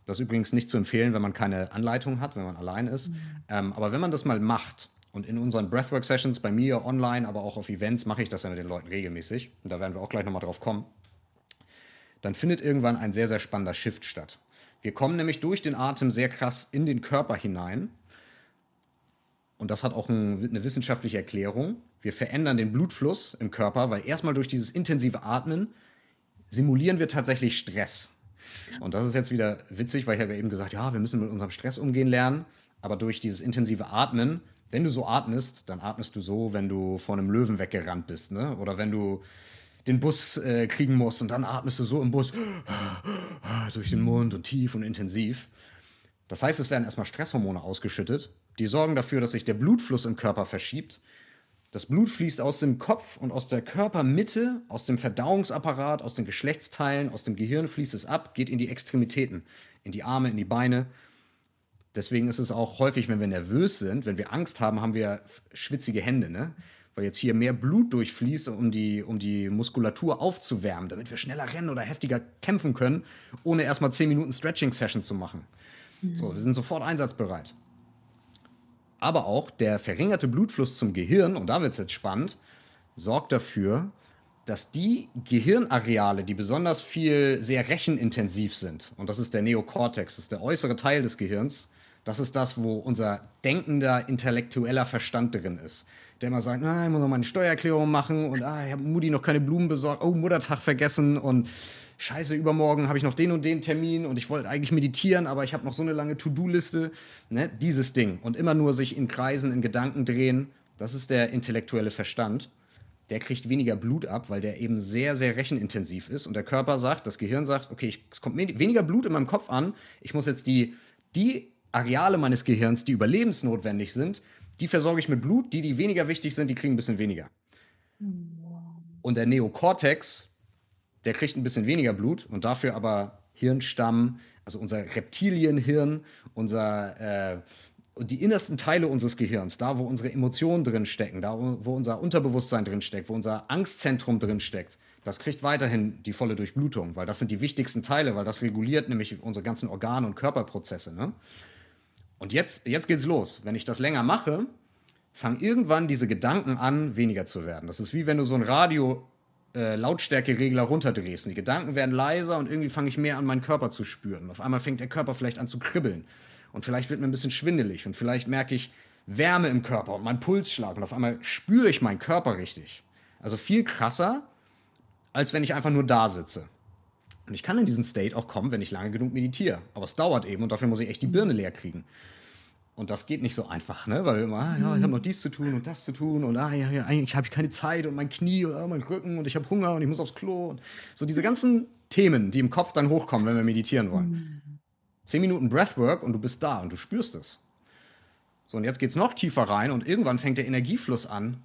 Das ist übrigens nicht zu empfehlen, wenn man keine Anleitung hat, wenn man allein ist. Mhm. Ähm, aber wenn man das mal macht, und in unseren Breathwork-Sessions bei mir online, aber auch auf Events mache ich das ja mit den Leuten regelmäßig. Und da werden wir auch gleich nochmal drauf kommen. Dann findet irgendwann ein sehr, sehr spannender Shift statt. Wir kommen nämlich durch den Atem sehr krass in den Körper hinein. Und das hat auch ein, eine wissenschaftliche Erklärung. Wir verändern den Blutfluss im Körper, weil erstmal durch dieses intensive Atmen simulieren wir tatsächlich Stress. Und das ist jetzt wieder witzig, weil ich habe ja eben gesagt, ja, wir müssen mit unserem Stress umgehen lernen. Aber durch dieses intensive Atmen wenn du so atmest, dann atmest du so, wenn du vor einem Löwen weggerannt bist, ne? Oder wenn du den Bus äh, kriegen musst und dann atmest du so im Bus durch den Mund und tief und intensiv. Das heißt, es werden erstmal Stresshormone ausgeschüttet, die sorgen dafür, dass sich der Blutfluss im Körper verschiebt. Das Blut fließt aus dem Kopf und aus der Körpermitte, aus dem Verdauungsapparat, aus den Geschlechtsteilen, aus dem Gehirn fließt es ab, geht in die Extremitäten, in die Arme, in die Beine Deswegen ist es auch häufig, wenn wir nervös sind, wenn wir Angst haben, haben wir schwitzige Hände, ne? Weil jetzt hier mehr Blut durchfließt, um die, um die Muskulatur aufzuwärmen, damit wir schneller rennen oder heftiger kämpfen können, ohne erstmal 10 Minuten Stretching-Session zu machen. Mhm. So, wir sind sofort einsatzbereit. Aber auch der verringerte Blutfluss zum Gehirn, und da wird es jetzt spannend, sorgt dafür, dass die Gehirnareale, die besonders viel sehr rechenintensiv sind, und das ist der Neokortex, das ist der äußere Teil des Gehirns, das ist das, wo unser denkender, intellektueller Verstand drin ist. Der immer sagt, ah, ich muss noch meine Steuererklärung machen und ah, ich habe Mutti noch keine Blumen besorgt, oh, Muttertag vergessen und scheiße, übermorgen habe ich noch den und den Termin und ich wollte eigentlich meditieren, aber ich habe noch so eine lange To-Do-Liste. Ne? Dieses Ding. Und immer nur sich in Kreisen, in Gedanken drehen, das ist der intellektuelle Verstand, der kriegt weniger Blut ab, weil der eben sehr, sehr rechenintensiv ist. Und der Körper sagt, das Gehirn sagt, okay, ich, es kommt weniger Blut in meinem Kopf an, ich muss jetzt die, die Areale meines Gehirns, die überlebensnotwendig sind, die versorge ich mit Blut, die, die weniger wichtig sind, die kriegen ein bisschen weniger. Und der Neokortex, der kriegt ein bisschen weniger Blut und dafür aber Hirnstamm, also unser Reptilienhirn, unser, äh, die innersten Teile unseres Gehirns, da wo unsere Emotionen drin stecken, da wo unser Unterbewusstsein drin steckt, wo unser Angstzentrum drin steckt, das kriegt weiterhin die volle Durchblutung, weil das sind die wichtigsten Teile, weil das reguliert nämlich unsere ganzen Organe und Körperprozesse. Ne? Und jetzt, jetzt geht's los. Wenn ich das länger mache, fangen irgendwann diese Gedanken an, weniger zu werden. Das ist wie wenn du so ein Radio äh, Lautstärkeregler runterdrehst. Die Gedanken werden leiser und irgendwie fange ich mehr an, meinen Körper zu spüren. Auf einmal fängt der Körper vielleicht an zu kribbeln. Und vielleicht wird mir ein bisschen schwindelig. Und vielleicht merke ich Wärme im Körper und mein Pulsschlag. Und auf einmal spüre ich meinen Körper richtig. Also viel krasser, als wenn ich einfach nur da sitze. Und ich kann in diesen State auch kommen, wenn ich lange genug meditiere. Aber es dauert eben und dafür muss ich echt die Birne leer kriegen. Und das geht nicht so einfach, ne? Weil immer, ah, ja, ich habe noch dies zu tun und das zu tun und ah, ja, ja, eigentlich habe ich keine Zeit und mein Knie und ah, mein Rücken und ich habe Hunger und ich muss aufs Klo. Und so diese ganzen Themen, die im Kopf dann hochkommen, wenn wir meditieren wollen. Zehn Minuten Breathwork und du bist da und du spürst es. So, und jetzt geht es noch tiefer rein und irgendwann fängt der Energiefluss an,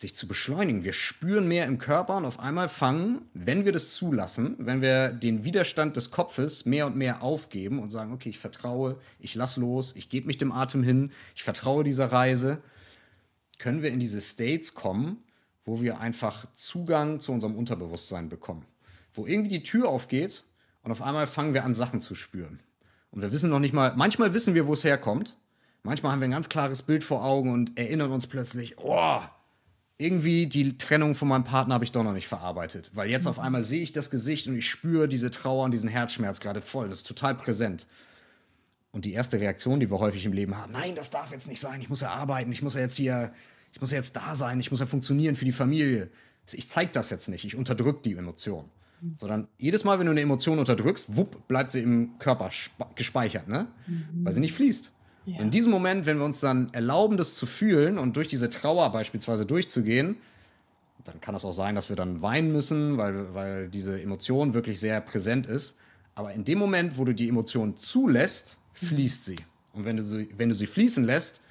sich zu beschleunigen. Wir spüren mehr im Körper und auf einmal fangen, wenn wir das zulassen, wenn wir den Widerstand des Kopfes mehr und mehr aufgeben und sagen, okay, ich vertraue, ich lass los, ich gebe mich dem Atem hin, ich vertraue dieser Reise, können wir in diese States kommen, wo wir einfach Zugang zu unserem Unterbewusstsein bekommen. Wo irgendwie die Tür aufgeht und auf einmal fangen wir an, Sachen zu spüren. Und wir wissen noch nicht mal, manchmal wissen wir, wo es herkommt. Manchmal haben wir ein ganz klares Bild vor Augen und erinnern uns plötzlich, oh, irgendwie die Trennung von meinem Partner habe ich doch noch nicht verarbeitet. Weil jetzt auf mhm. einmal sehe ich das Gesicht und ich spüre diese Trauer und diesen Herzschmerz gerade voll. Das ist total präsent. Und die erste Reaktion, die wir häufig im Leben haben, nein, das darf jetzt nicht sein, ich muss ja arbeiten, ich muss ja jetzt hier, ich muss ja jetzt da sein, ich muss ja funktionieren für die Familie. Ich zeige das jetzt nicht, ich unterdrücke die Emotion. Mhm. Sondern jedes Mal, wenn du eine Emotion unterdrückst, wupp, bleibt sie im Körper gespeichert, ne? Mhm. Weil sie nicht fließt. Ja. In diesem Moment, wenn wir uns dann erlauben, das zu fühlen und durch diese Trauer beispielsweise durchzugehen, dann kann es auch sein, dass wir dann weinen müssen, weil, weil diese Emotion wirklich sehr präsent ist. Aber in dem Moment, wo du die Emotion zulässt, fließt sie. Und wenn du sie, wenn du sie fließen lässt,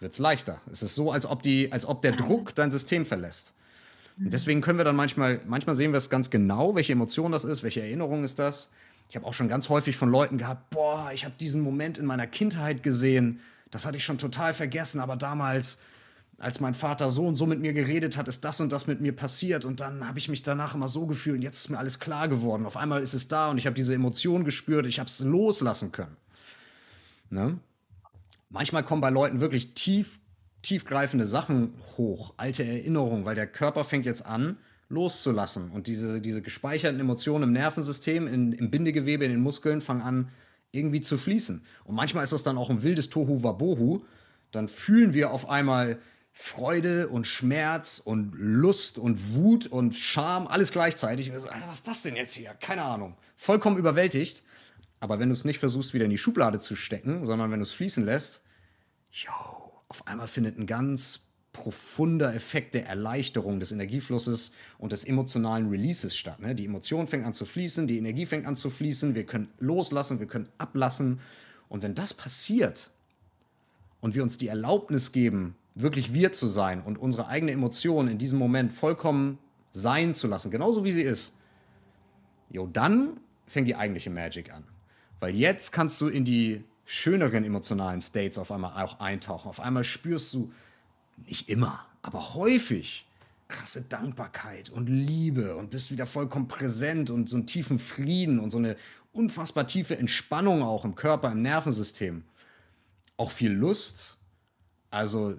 wird es leichter. Es ist so, als ob, die, als ob der Druck dein System verlässt. Und deswegen können wir dann manchmal, manchmal sehen wir es ganz genau, welche Emotion das ist, welche Erinnerung ist das. Ich habe auch schon ganz häufig von Leuten gehabt, boah, ich habe diesen Moment in meiner Kindheit gesehen, das hatte ich schon total vergessen, aber damals, als mein Vater so und so mit mir geredet hat, ist das und das mit mir passiert und dann habe ich mich danach immer so gefühlt und jetzt ist mir alles klar geworden. Auf einmal ist es da und ich habe diese Emotion gespürt, ich habe es loslassen können. Ne? Manchmal kommen bei Leuten wirklich tief, tiefgreifende Sachen hoch, alte Erinnerungen, weil der Körper fängt jetzt an, loszulassen. Und diese, diese gespeicherten Emotionen im Nervensystem, in, im Bindegewebe, in den Muskeln fangen an, irgendwie zu fließen. Und manchmal ist das dann auch ein wildes Tohu Wabohu. Dann fühlen wir auf einmal Freude und Schmerz und Lust und Wut und Scham, alles gleichzeitig. Und so, Alter, was ist das denn jetzt hier? Keine Ahnung. Vollkommen überwältigt. Aber wenn du es nicht versuchst, wieder in die Schublade zu stecken, sondern wenn du es fließen lässt, yo, auf einmal findet ein ganz profunder Effekt der Erleichterung des Energieflusses und des emotionalen Releases statt. Ne? Die Emotion fängt an zu fließen, die Energie fängt an zu fließen, wir können loslassen, wir können ablassen. Und wenn das passiert und wir uns die Erlaubnis geben, wirklich wir zu sein und unsere eigene Emotion in diesem Moment vollkommen sein zu lassen, genauso wie sie ist, jo, dann fängt die eigentliche Magic an. Weil jetzt kannst du in die schöneren emotionalen States auf einmal auch eintauchen. Auf einmal spürst du, nicht immer, aber häufig krasse Dankbarkeit und Liebe und bist wieder vollkommen präsent und so einen tiefen Frieden und so eine unfassbar tiefe Entspannung auch im Körper, im Nervensystem. Auch viel Lust. Also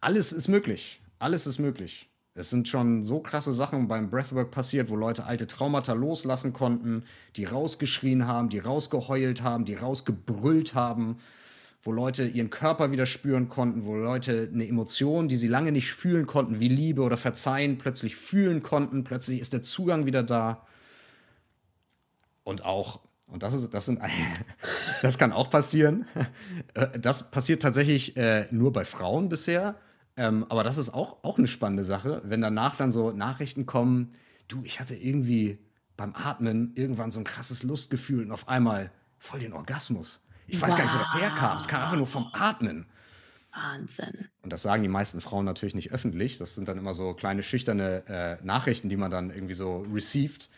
alles ist möglich. Alles ist möglich. Es sind schon so krasse Sachen beim Breathwork passiert, wo Leute alte Traumata loslassen konnten, die rausgeschrien haben, die rausgeheult haben, die rausgebrüllt haben wo Leute ihren Körper wieder spüren konnten, wo Leute eine Emotion, die sie lange nicht fühlen konnten, wie Liebe oder Verzeihen, plötzlich fühlen konnten. Plötzlich ist der Zugang wieder da. Und auch, und das ist, das sind, das kann auch passieren. Äh, das passiert tatsächlich äh, nur bei Frauen bisher. Ähm, aber das ist auch, auch eine spannende Sache, wenn danach dann so Nachrichten kommen, du, ich hatte irgendwie beim Atmen irgendwann so ein krasses Lustgefühl und auf einmal voll den Orgasmus. Ich weiß wow. gar nicht, wo das herkam. Es kam einfach nur vom Atmen. Wahnsinn. Und das sagen die meisten Frauen natürlich nicht öffentlich. Das sind dann immer so kleine schüchterne äh, Nachrichten, die man dann irgendwie so received.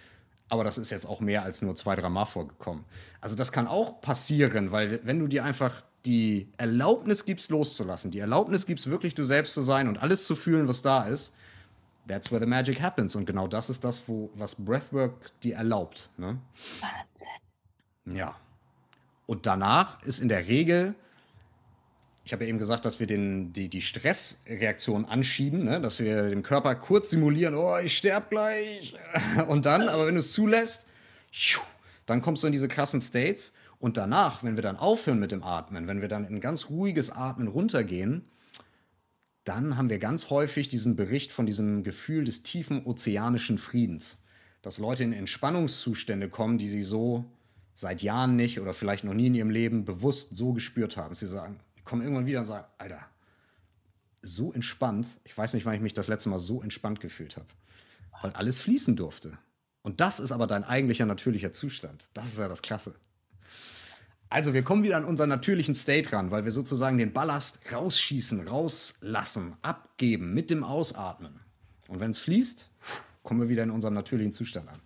Aber das ist jetzt auch mehr als nur zwei, drei Mal vorgekommen. Also das kann auch passieren, weil wenn du dir einfach die Erlaubnis gibst, loszulassen, die Erlaubnis gibst, wirklich du selbst zu sein und alles zu fühlen, was da ist, that's where the magic happens. Und genau das ist das, wo, was Breathwork dir erlaubt. Ne? Wahnsinn. Ja. Und danach ist in der Regel ich habe ja eben gesagt, dass wir den, die, die Stressreaktion anschieben, ne? dass wir dem Körper kurz simulieren, oh, ich sterbe gleich. Und dann, aber wenn du es zulässt, dann kommst du in diese krassen States. Und danach, wenn wir dann aufhören mit dem Atmen, wenn wir dann in ganz ruhiges Atmen runtergehen, dann haben wir ganz häufig diesen Bericht von diesem Gefühl des tiefen ozeanischen Friedens. Dass Leute in Entspannungszustände kommen, die sie so seit Jahren nicht oder vielleicht noch nie in ihrem Leben bewusst so gespürt haben. Sie sagen, komme irgendwann wieder und sage, Alter, so entspannt. Ich weiß nicht, wann ich mich das letzte Mal so entspannt gefühlt habe. Weil alles fließen durfte. Und das ist aber dein eigentlicher natürlicher Zustand. Das ist ja das Klasse. Also wir kommen wieder an unseren natürlichen State ran, weil wir sozusagen den Ballast rausschießen, rauslassen, abgeben mit dem Ausatmen. Und wenn es fließt, kommen wir wieder in unserem natürlichen Zustand an.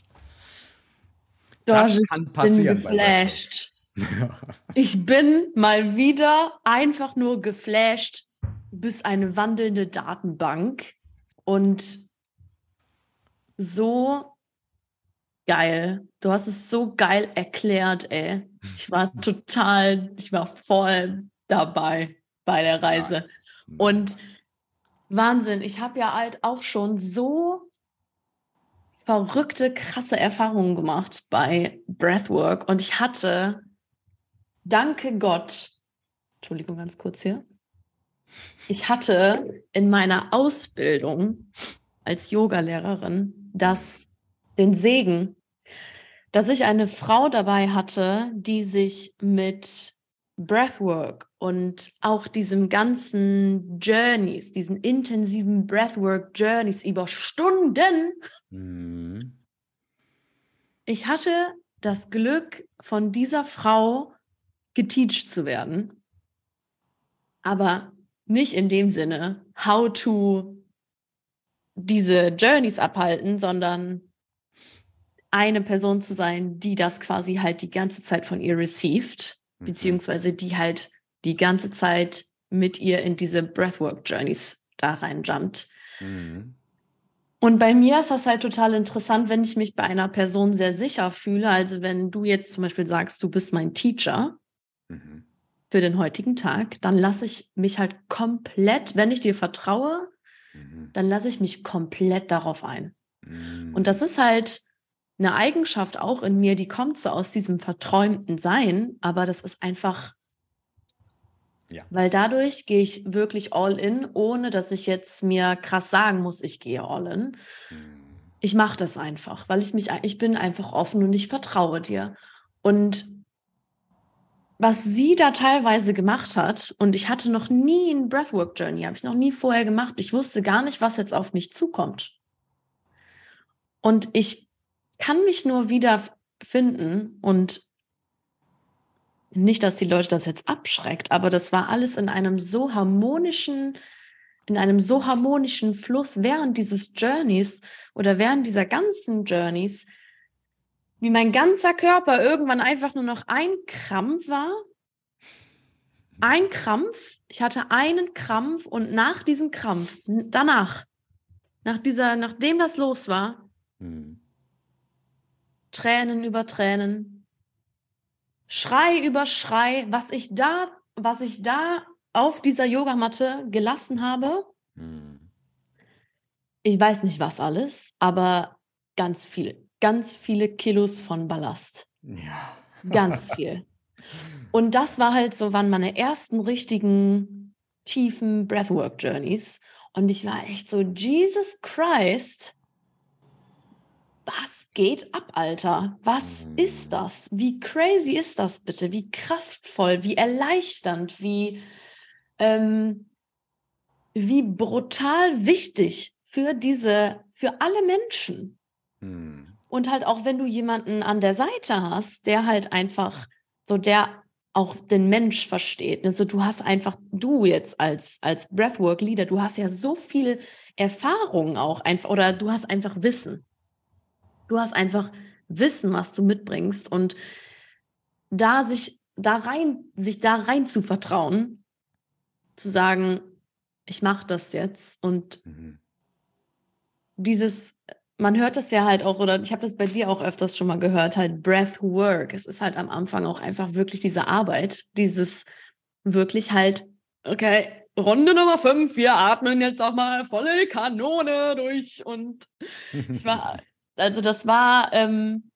Das, das kann passieren. Bin geflasht. Ich bin mal wieder einfach nur geflasht bis eine wandelnde Datenbank und so geil. Du hast es so geil erklärt, ey. Ich war total, ich war voll dabei bei der Reise. Und Wahnsinn, ich habe ja halt auch schon so verrückte, krasse Erfahrungen gemacht bei Breathwork und ich hatte danke Gott, Entschuldigung, ganz kurz hier. Ich hatte in meiner Ausbildung als Yogalehrerin das, den Segen, dass ich eine Frau dabei hatte, die sich mit Breathwork und auch diesem ganzen Journeys, diesen intensiven Breathwork Journeys über Stunden. Mhm. Ich hatte das Glück, von dieser Frau geteacht zu werden. Aber nicht in dem Sinne, how to diese Journeys abhalten, sondern eine Person zu sein, die das quasi halt die ganze Zeit von ihr received, mhm. beziehungsweise die halt die ganze Zeit mit ihr in diese Breathwork Journeys da reinjumpt. Mhm. Und bei mir ist das halt total interessant, wenn ich mich bei einer Person sehr sicher fühle. Also wenn du jetzt zum Beispiel sagst, du bist mein Teacher, Mhm. für den heutigen Tag, dann lasse ich mich halt komplett, wenn ich dir vertraue, mhm. dann lasse ich mich komplett darauf ein. Mhm. Und das ist halt eine Eigenschaft auch in mir, die kommt so aus diesem verträumten Sein, aber das ist einfach, ja. weil dadurch gehe ich wirklich all in, ohne dass ich jetzt mir krass sagen muss, ich gehe all in. Mhm. Ich mache das einfach, weil ich mich, ich bin einfach offen und ich vertraue dir. Und was sie da teilweise gemacht hat, und ich hatte noch nie ein Breathwork Journey, habe ich noch nie vorher gemacht. Ich wusste gar nicht, was jetzt auf mich zukommt. Und ich kann mich nur wiederfinden und nicht, dass die Leute das jetzt abschreckt, aber das war alles in einem so harmonischen, in einem so harmonischen Fluss während dieses Journeys oder während dieser ganzen Journeys, wie mein ganzer Körper irgendwann einfach nur noch ein Krampf war. Ein Krampf. Ich hatte einen Krampf und nach diesem Krampf, danach, nach dieser, nachdem das los war, mhm. Tränen über Tränen, Schrei über Schrei, was ich da, was ich da auf dieser Yogamatte gelassen habe. Mhm. Ich weiß nicht was alles, aber ganz viel ganz viele Kilos von Ballast. Ja. Ganz viel. Und das war halt so, waren meine ersten richtigen tiefen Breathwork Journeys. Und ich war echt so, Jesus Christ, was geht ab, Alter? Was mhm. ist das? Wie crazy ist das bitte? Wie kraftvoll, wie erleichternd, wie, ähm, wie brutal wichtig für diese, für alle Menschen. Hm. Und halt auch, wenn du jemanden an der Seite hast, der halt einfach so, der auch den Mensch versteht. Also du hast einfach, du jetzt als, als Breathwork-Leader, du hast ja so viel Erfahrung auch einfach, oder du hast einfach Wissen. Du hast einfach Wissen, was du mitbringst. Und da sich da rein, sich da rein zu vertrauen, zu sagen, ich mache das jetzt und mhm. dieses, man hört das ja halt auch, oder ich habe das bei dir auch öfters schon mal gehört, halt Breathwork. Es ist halt am Anfang auch einfach wirklich diese Arbeit, dieses wirklich halt, okay, Runde Nummer fünf, wir atmen jetzt auch mal volle Kanone durch und ich war, also das war, ähm,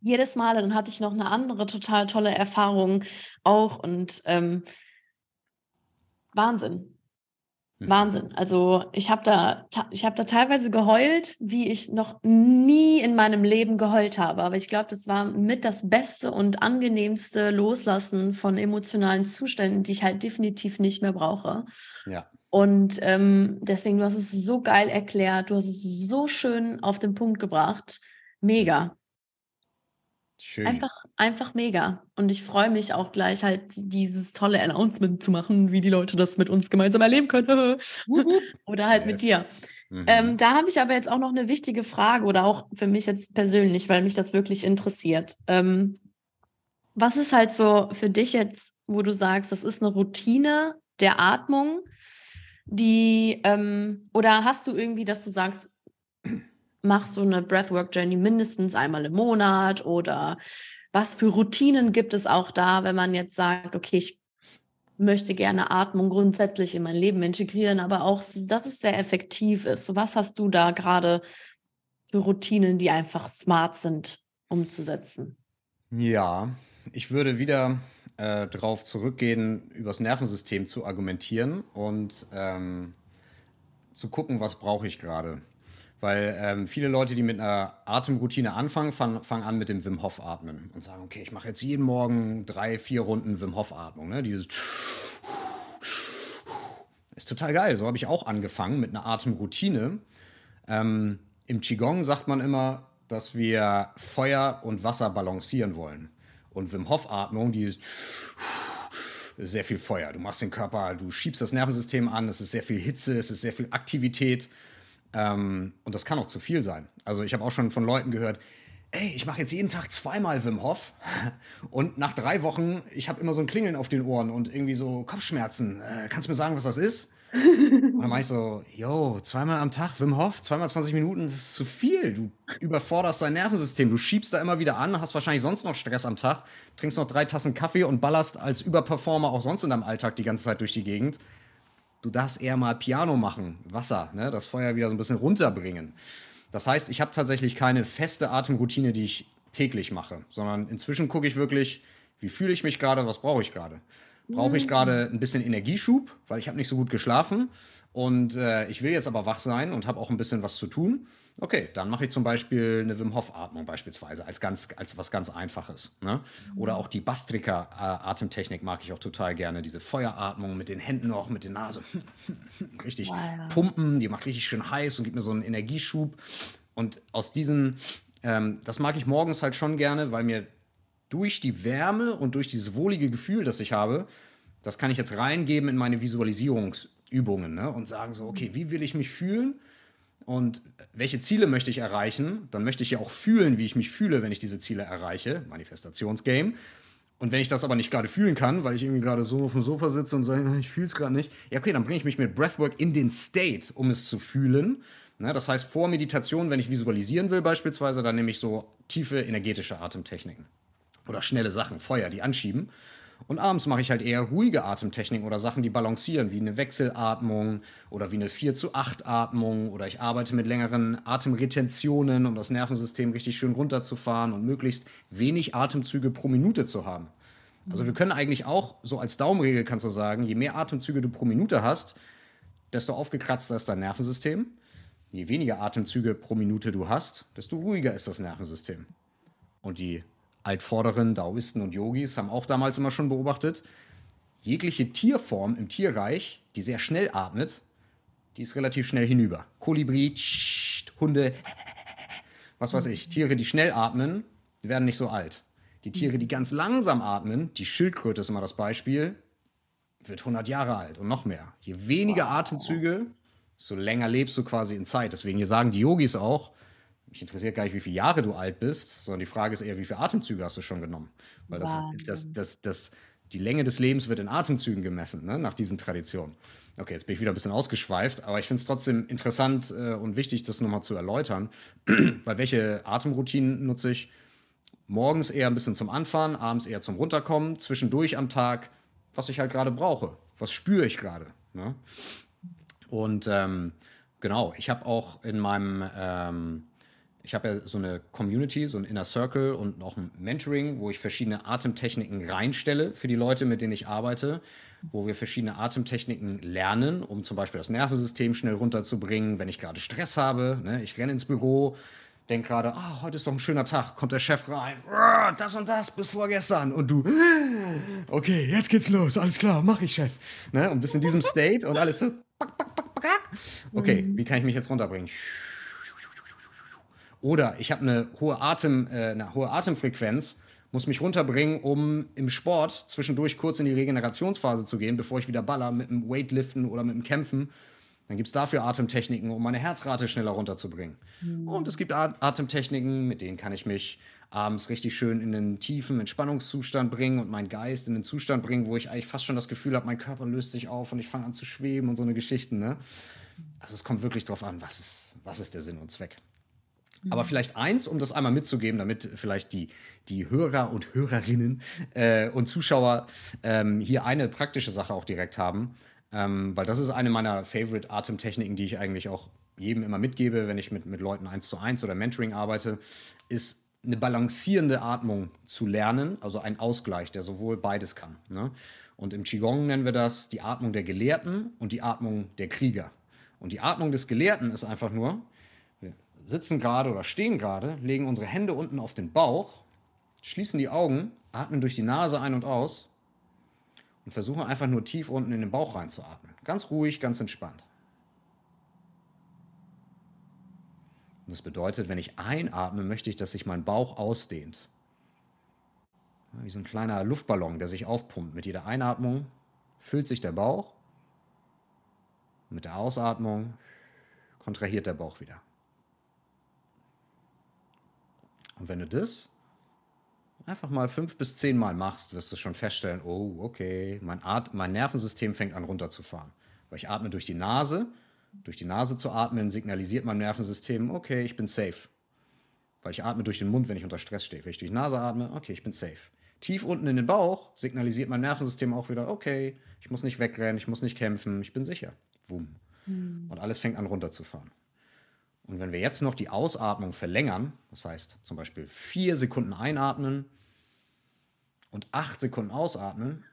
jedes Mal, dann hatte ich noch eine andere total tolle Erfahrung auch und ähm, Wahnsinn. Mhm. Wahnsinn. Also ich habe da, ich habe da teilweise geheult, wie ich noch nie in meinem Leben geheult habe. Aber ich glaube, das war mit das Beste und angenehmste Loslassen von emotionalen Zuständen, die ich halt definitiv nicht mehr brauche. Ja. Und ähm, deswegen, du hast es so geil erklärt, du hast es so schön auf den Punkt gebracht. Mega. Schön. Einfach, einfach mega. Und ich freue mich auch gleich halt dieses tolle Announcement zu machen, wie die Leute das mit uns gemeinsam erleben können. oder halt yes. mit dir. Mhm. Ähm, da habe ich aber jetzt auch noch eine wichtige Frage oder auch für mich jetzt persönlich, weil mich das wirklich interessiert. Ähm, was ist halt so für dich jetzt, wo du sagst, das ist eine Routine der Atmung, die, ähm, oder hast du irgendwie, dass du sagst, mach so eine Breathwork Journey mindestens einmal im Monat oder was für Routinen gibt es auch da, wenn man jetzt sagt, okay, ich möchte gerne Atmung grundsätzlich in mein Leben integrieren, aber auch, dass es sehr effektiv ist. So, was hast du da gerade für Routinen, die einfach smart sind, umzusetzen? Ja, ich würde wieder äh, darauf zurückgehen, übers Nervensystem zu argumentieren und ähm, zu gucken, was brauche ich gerade. Weil ähm, viele Leute, die mit einer Atemroutine anfangen, fangen, fangen an mit dem Wim Hof Atmen und sagen, okay, ich mache jetzt jeden Morgen drei, vier Runden Wim Hof Atmung. Ne? Dieses ist total geil. So habe ich auch angefangen mit einer Atemroutine. Ähm, Im Qigong sagt man immer, dass wir Feuer und Wasser balancieren wollen. Und Wim Hof Atmung, die ist sehr viel Feuer. Du machst den Körper, du schiebst das Nervensystem an, es ist sehr viel Hitze, es ist sehr viel Aktivität. Ähm, und das kann auch zu viel sein. Also ich habe auch schon von Leuten gehört, ey, ich mache jetzt jeden Tag zweimal Wim Hof und nach drei Wochen, ich habe immer so ein Klingeln auf den Ohren und irgendwie so Kopfschmerzen. Äh, kannst du mir sagen, was das ist? Und dann mache ich so, yo, zweimal am Tag Wim Hof, zweimal 20 Minuten, das ist zu viel. Du überforderst dein Nervensystem, du schiebst da immer wieder an, hast wahrscheinlich sonst noch Stress am Tag, trinkst noch drei Tassen Kaffee und ballerst als Überperformer auch sonst in deinem Alltag die ganze Zeit durch die Gegend du darfst eher mal Piano machen, Wasser, ne? das Feuer wieder so ein bisschen runterbringen. Das heißt, ich habe tatsächlich keine feste Atemroutine, die ich täglich mache, sondern inzwischen gucke ich wirklich, wie fühle ich mich gerade, was brauche ich gerade. Brauche ich mhm. gerade ein bisschen Energieschub, weil ich habe nicht so gut geschlafen und äh, ich will jetzt aber wach sein und habe auch ein bisschen was zu tun Okay, dann mache ich zum Beispiel eine Wim Hof Atmung beispielsweise als ganz als was ganz Einfaches. Ne? Oder auch die Bastrika Atemtechnik mag ich auch total gerne. Diese Feueratmung mit den Händen auch mit der Nase richtig wow. pumpen. Die macht richtig schön heiß und gibt mir so einen Energieschub. Und aus diesen, ähm, das mag ich morgens halt schon gerne, weil mir durch die Wärme und durch dieses wohlige Gefühl, das ich habe, das kann ich jetzt reingeben in meine Visualisierungsübungen ne? und sagen so, okay, wie will ich mich fühlen? Und welche Ziele möchte ich erreichen? Dann möchte ich ja auch fühlen, wie ich mich fühle, wenn ich diese Ziele erreiche. Manifestationsgame. Und wenn ich das aber nicht gerade fühlen kann, weil ich irgendwie gerade so auf dem Sofa sitze und sage, ich fühle es gerade nicht, ja, okay, dann bringe ich mich mit Breathwork in den State, um es zu fühlen. Ne, das heißt, vor Meditation, wenn ich visualisieren will, beispielsweise, dann nehme ich so tiefe energetische Atemtechniken. Oder schnelle Sachen, Feuer, die anschieben. Und abends mache ich halt eher ruhige Atemtechniken oder Sachen, die balancieren, wie eine Wechselatmung oder wie eine 4 zu 8 Atmung oder ich arbeite mit längeren Atemretentionen, um das Nervensystem richtig schön runterzufahren und möglichst wenig Atemzüge pro Minute zu haben. Also wir können eigentlich auch, so als Daumenregel kannst du sagen, je mehr Atemzüge du pro Minute hast, desto aufgekratzter ist dein Nervensystem. Je weniger Atemzüge pro Minute du hast, desto ruhiger ist das Nervensystem. Und die Altvorderen, Daoisten und Yogis haben auch damals immer schon beobachtet, jegliche Tierform im Tierreich, die sehr schnell atmet, die ist relativ schnell hinüber. Kolibri, Hunde, was weiß ich. Tiere, die schnell atmen, werden nicht so alt. Die Tiere, die ganz langsam atmen, die Schildkröte ist immer das Beispiel, wird 100 Jahre alt und noch mehr. Je weniger wow. Atemzüge, so länger lebst du quasi in Zeit. Deswegen hier sagen die Yogis auch, mich interessiert gar nicht, wie viele Jahre du alt bist, sondern die Frage ist eher, wie viele Atemzüge hast du schon genommen? Weil das, das, das, das, die Länge des Lebens wird in Atemzügen gemessen, ne? nach diesen Traditionen. Okay, jetzt bin ich wieder ein bisschen ausgeschweift, aber ich finde es trotzdem interessant äh, und wichtig, das nochmal zu erläutern. Weil welche Atemroutinen nutze ich? Morgens eher ein bisschen zum Anfahren, abends eher zum Runterkommen, zwischendurch am Tag, was ich halt gerade brauche. Was spüre ich gerade? Ne? Und ähm, genau, ich habe auch in meinem ähm, ich habe ja so eine Community, so ein Inner Circle und auch ein Mentoring, wo ich verschiedene Atemtechniken reinstelle für die Leute, mit denen ich arbeite, wo wir verschiedene Atemtechniken lernen, um zum Beispiel das Nervensystem schnell runterzubringen, wenn ich gerade Stress habe. Ne? Ich renne ins Büro, denke gerade, oh, heute ist doch ein schöner Tag, kommt der Chef rein, das und das bis vorgestern und du, okay, jetzt geht's los, alles klar, mach ich, Chef. Ne? Und bist in diesem State und alles so, okay, wie kann ich mich jetzt runterbringen? Oder ich habe eine hohe Atem, äh, eine hohe Atemfrequenz, muss mich runterbringen, um im Sport zwischendurch kurz in die Regenerationsphase zu gehen, bevor ich wieder baller mit dem Weightliften oder mit dem Kämpfen. Dann gibt es dafür Atemtechniken, um meine Herzrate schneller runterzubringen. Mhm. Und es gibt Atemtechniken, mit denen kann ich mich abends richtig schön in einen tiefen Entspannungszustand bringen und meinen Geist in einen Zustand bringen, wo ich eigentlich fast schon das Gefühl habe, mein Körper löst sich auf und ich fange an zu schweben und so eine Geschichten. Ne? Also es kommt wirklich darauf an, was ist, was ist der Sinn und Zweck. Aber vielleicht eins, um das einmal mitzugeben, damit vielleicht die, die Hörer und Hörerinnen äh, und Zuschauer ähm, hier eine praktische Sache auch direkt haben. Ähm, weil das ist eine meiner Favorite Atemtechniken, die ich eigentlich auch jedem immer mitgebe, wenn ich mit, mit Leuten eins zu eins oder Mentoring arbeite, ist eine balancierende Atmung zu lernen, also ein Ausgleich, der sowohl beides kann. Ne? Und im Qigong nennen wir das die Atmung der Gelehrten und die Atmung der Krieger. Und die Atmung des Gelehrten ist einfach nur, sitzen gerade oder stehen gerade, legen unsere Hände unten auf den Bauch, schließen die Augen, atmen durch die Nase ein und aus und versuchen einfach nur tief unten in den Bauch reinzuatmen. Ganz ruhig, ganz entspannt. Und das bedeutet, wenn ich einatme, möchte ich, dass sich mein Bauch ausdehnt. Wie so ein kleiner Luftballon, der sich aufpumpt. Mit jeder Einatmung füllt sich der Bauch. Mit der Ausatmung kontrahiert der Bauch wieder. Und wenn du das einfach mal fünf bis zehn Mal machst, wirst du schon feststellen, oh, okay, mein, At mein Nervensystem fängt an runterzufahren. Weil ich atme durch die Nase. Durch die Nase zu atmen signalisiert mein Nervensystem, okay, ich bin safe. Weil ich atme durch den Mund, wenn ich unter Stress stehe. Wenn ich durch die Nase atme, okay, ich bin safe. Tief unten in den Bauch signalisiert mein Nervensystem auch wieder, okay, ich muss nicht wegrennen, ich muss nicht kämpfen, ich bin sicher. Wumm. Mhm. Und alles fängt an runterzufahren. Und wenn wir jetzt noch die Ausatmung verlängern, das heißt zum Beispiel vier Sekunden einatmen und acht Sekunden ausatmen,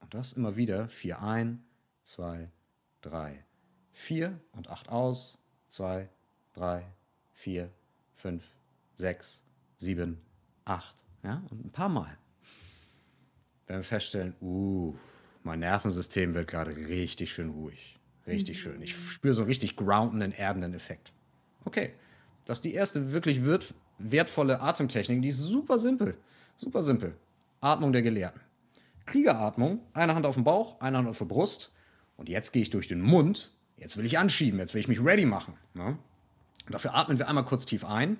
und das immer wieder, vier ein, zwei, drei, vier und acht aus, zwei, drei, vier, fünf, sechs, sieben, acht, ja, und ein paar Mal. Wenn wir feststellen, uh, mein Nervensystem wird gerade richtig schön ruhig. Richtig mhm. schön. Ich spüre so einen richtig groundenden, erdenden Effekt. Okay, das ist die erste wirklich wertvolle Atemtechnik. Die ist super simpel. Super simpel. Atmung der Gelehrten. Kriegeratmung. Eine Hand auf dem Bauch, eine Hand auf der Brust. Und jetzt gehe ich durch den Mund. Jetzt will ich anschieben. Jetzt will ich mich ready machen. Ne? Dafür atmen wir einmal kurz tief ein. Und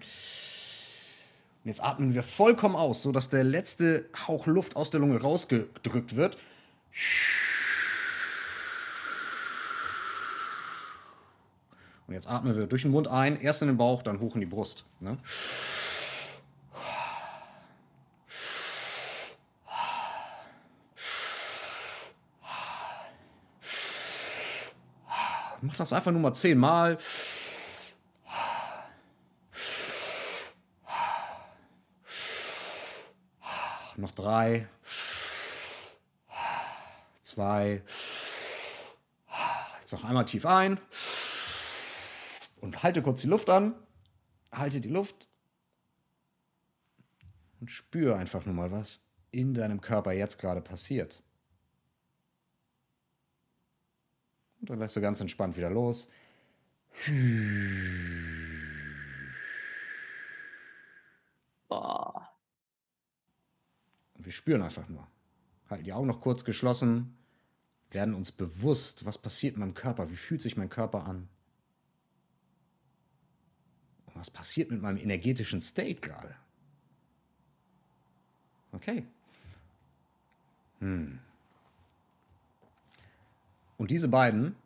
jetzt atmen wir vollkommen aus, sodass der letzte Hauch Luft aus der Lunge rausgedrückt wird. Und jetzt atmen wir durch den Mund ein, erst in den Bauch, dann hoch in die Brust. Ne? Mach das einfach nur mal zehnmal. Noch drei zwei. Jetzt noch einmal tief ein. Und halte kurz die Luft an. Halte die Luft. Und spüre einfach nur mal, was in deinem Körper jetzt gerade passiert. Und dann lässt du ganz entspannt wieder los. Boah. Und wir spüren einfach nur. Halten die Augen noch kurz geschlossen, werden uns bewusst, was passiert in meinem Körper, wie fühlt sich mein Körper an. Was passiert mit meinem energetischen State gerade. Okay. Hm. Und diese beiden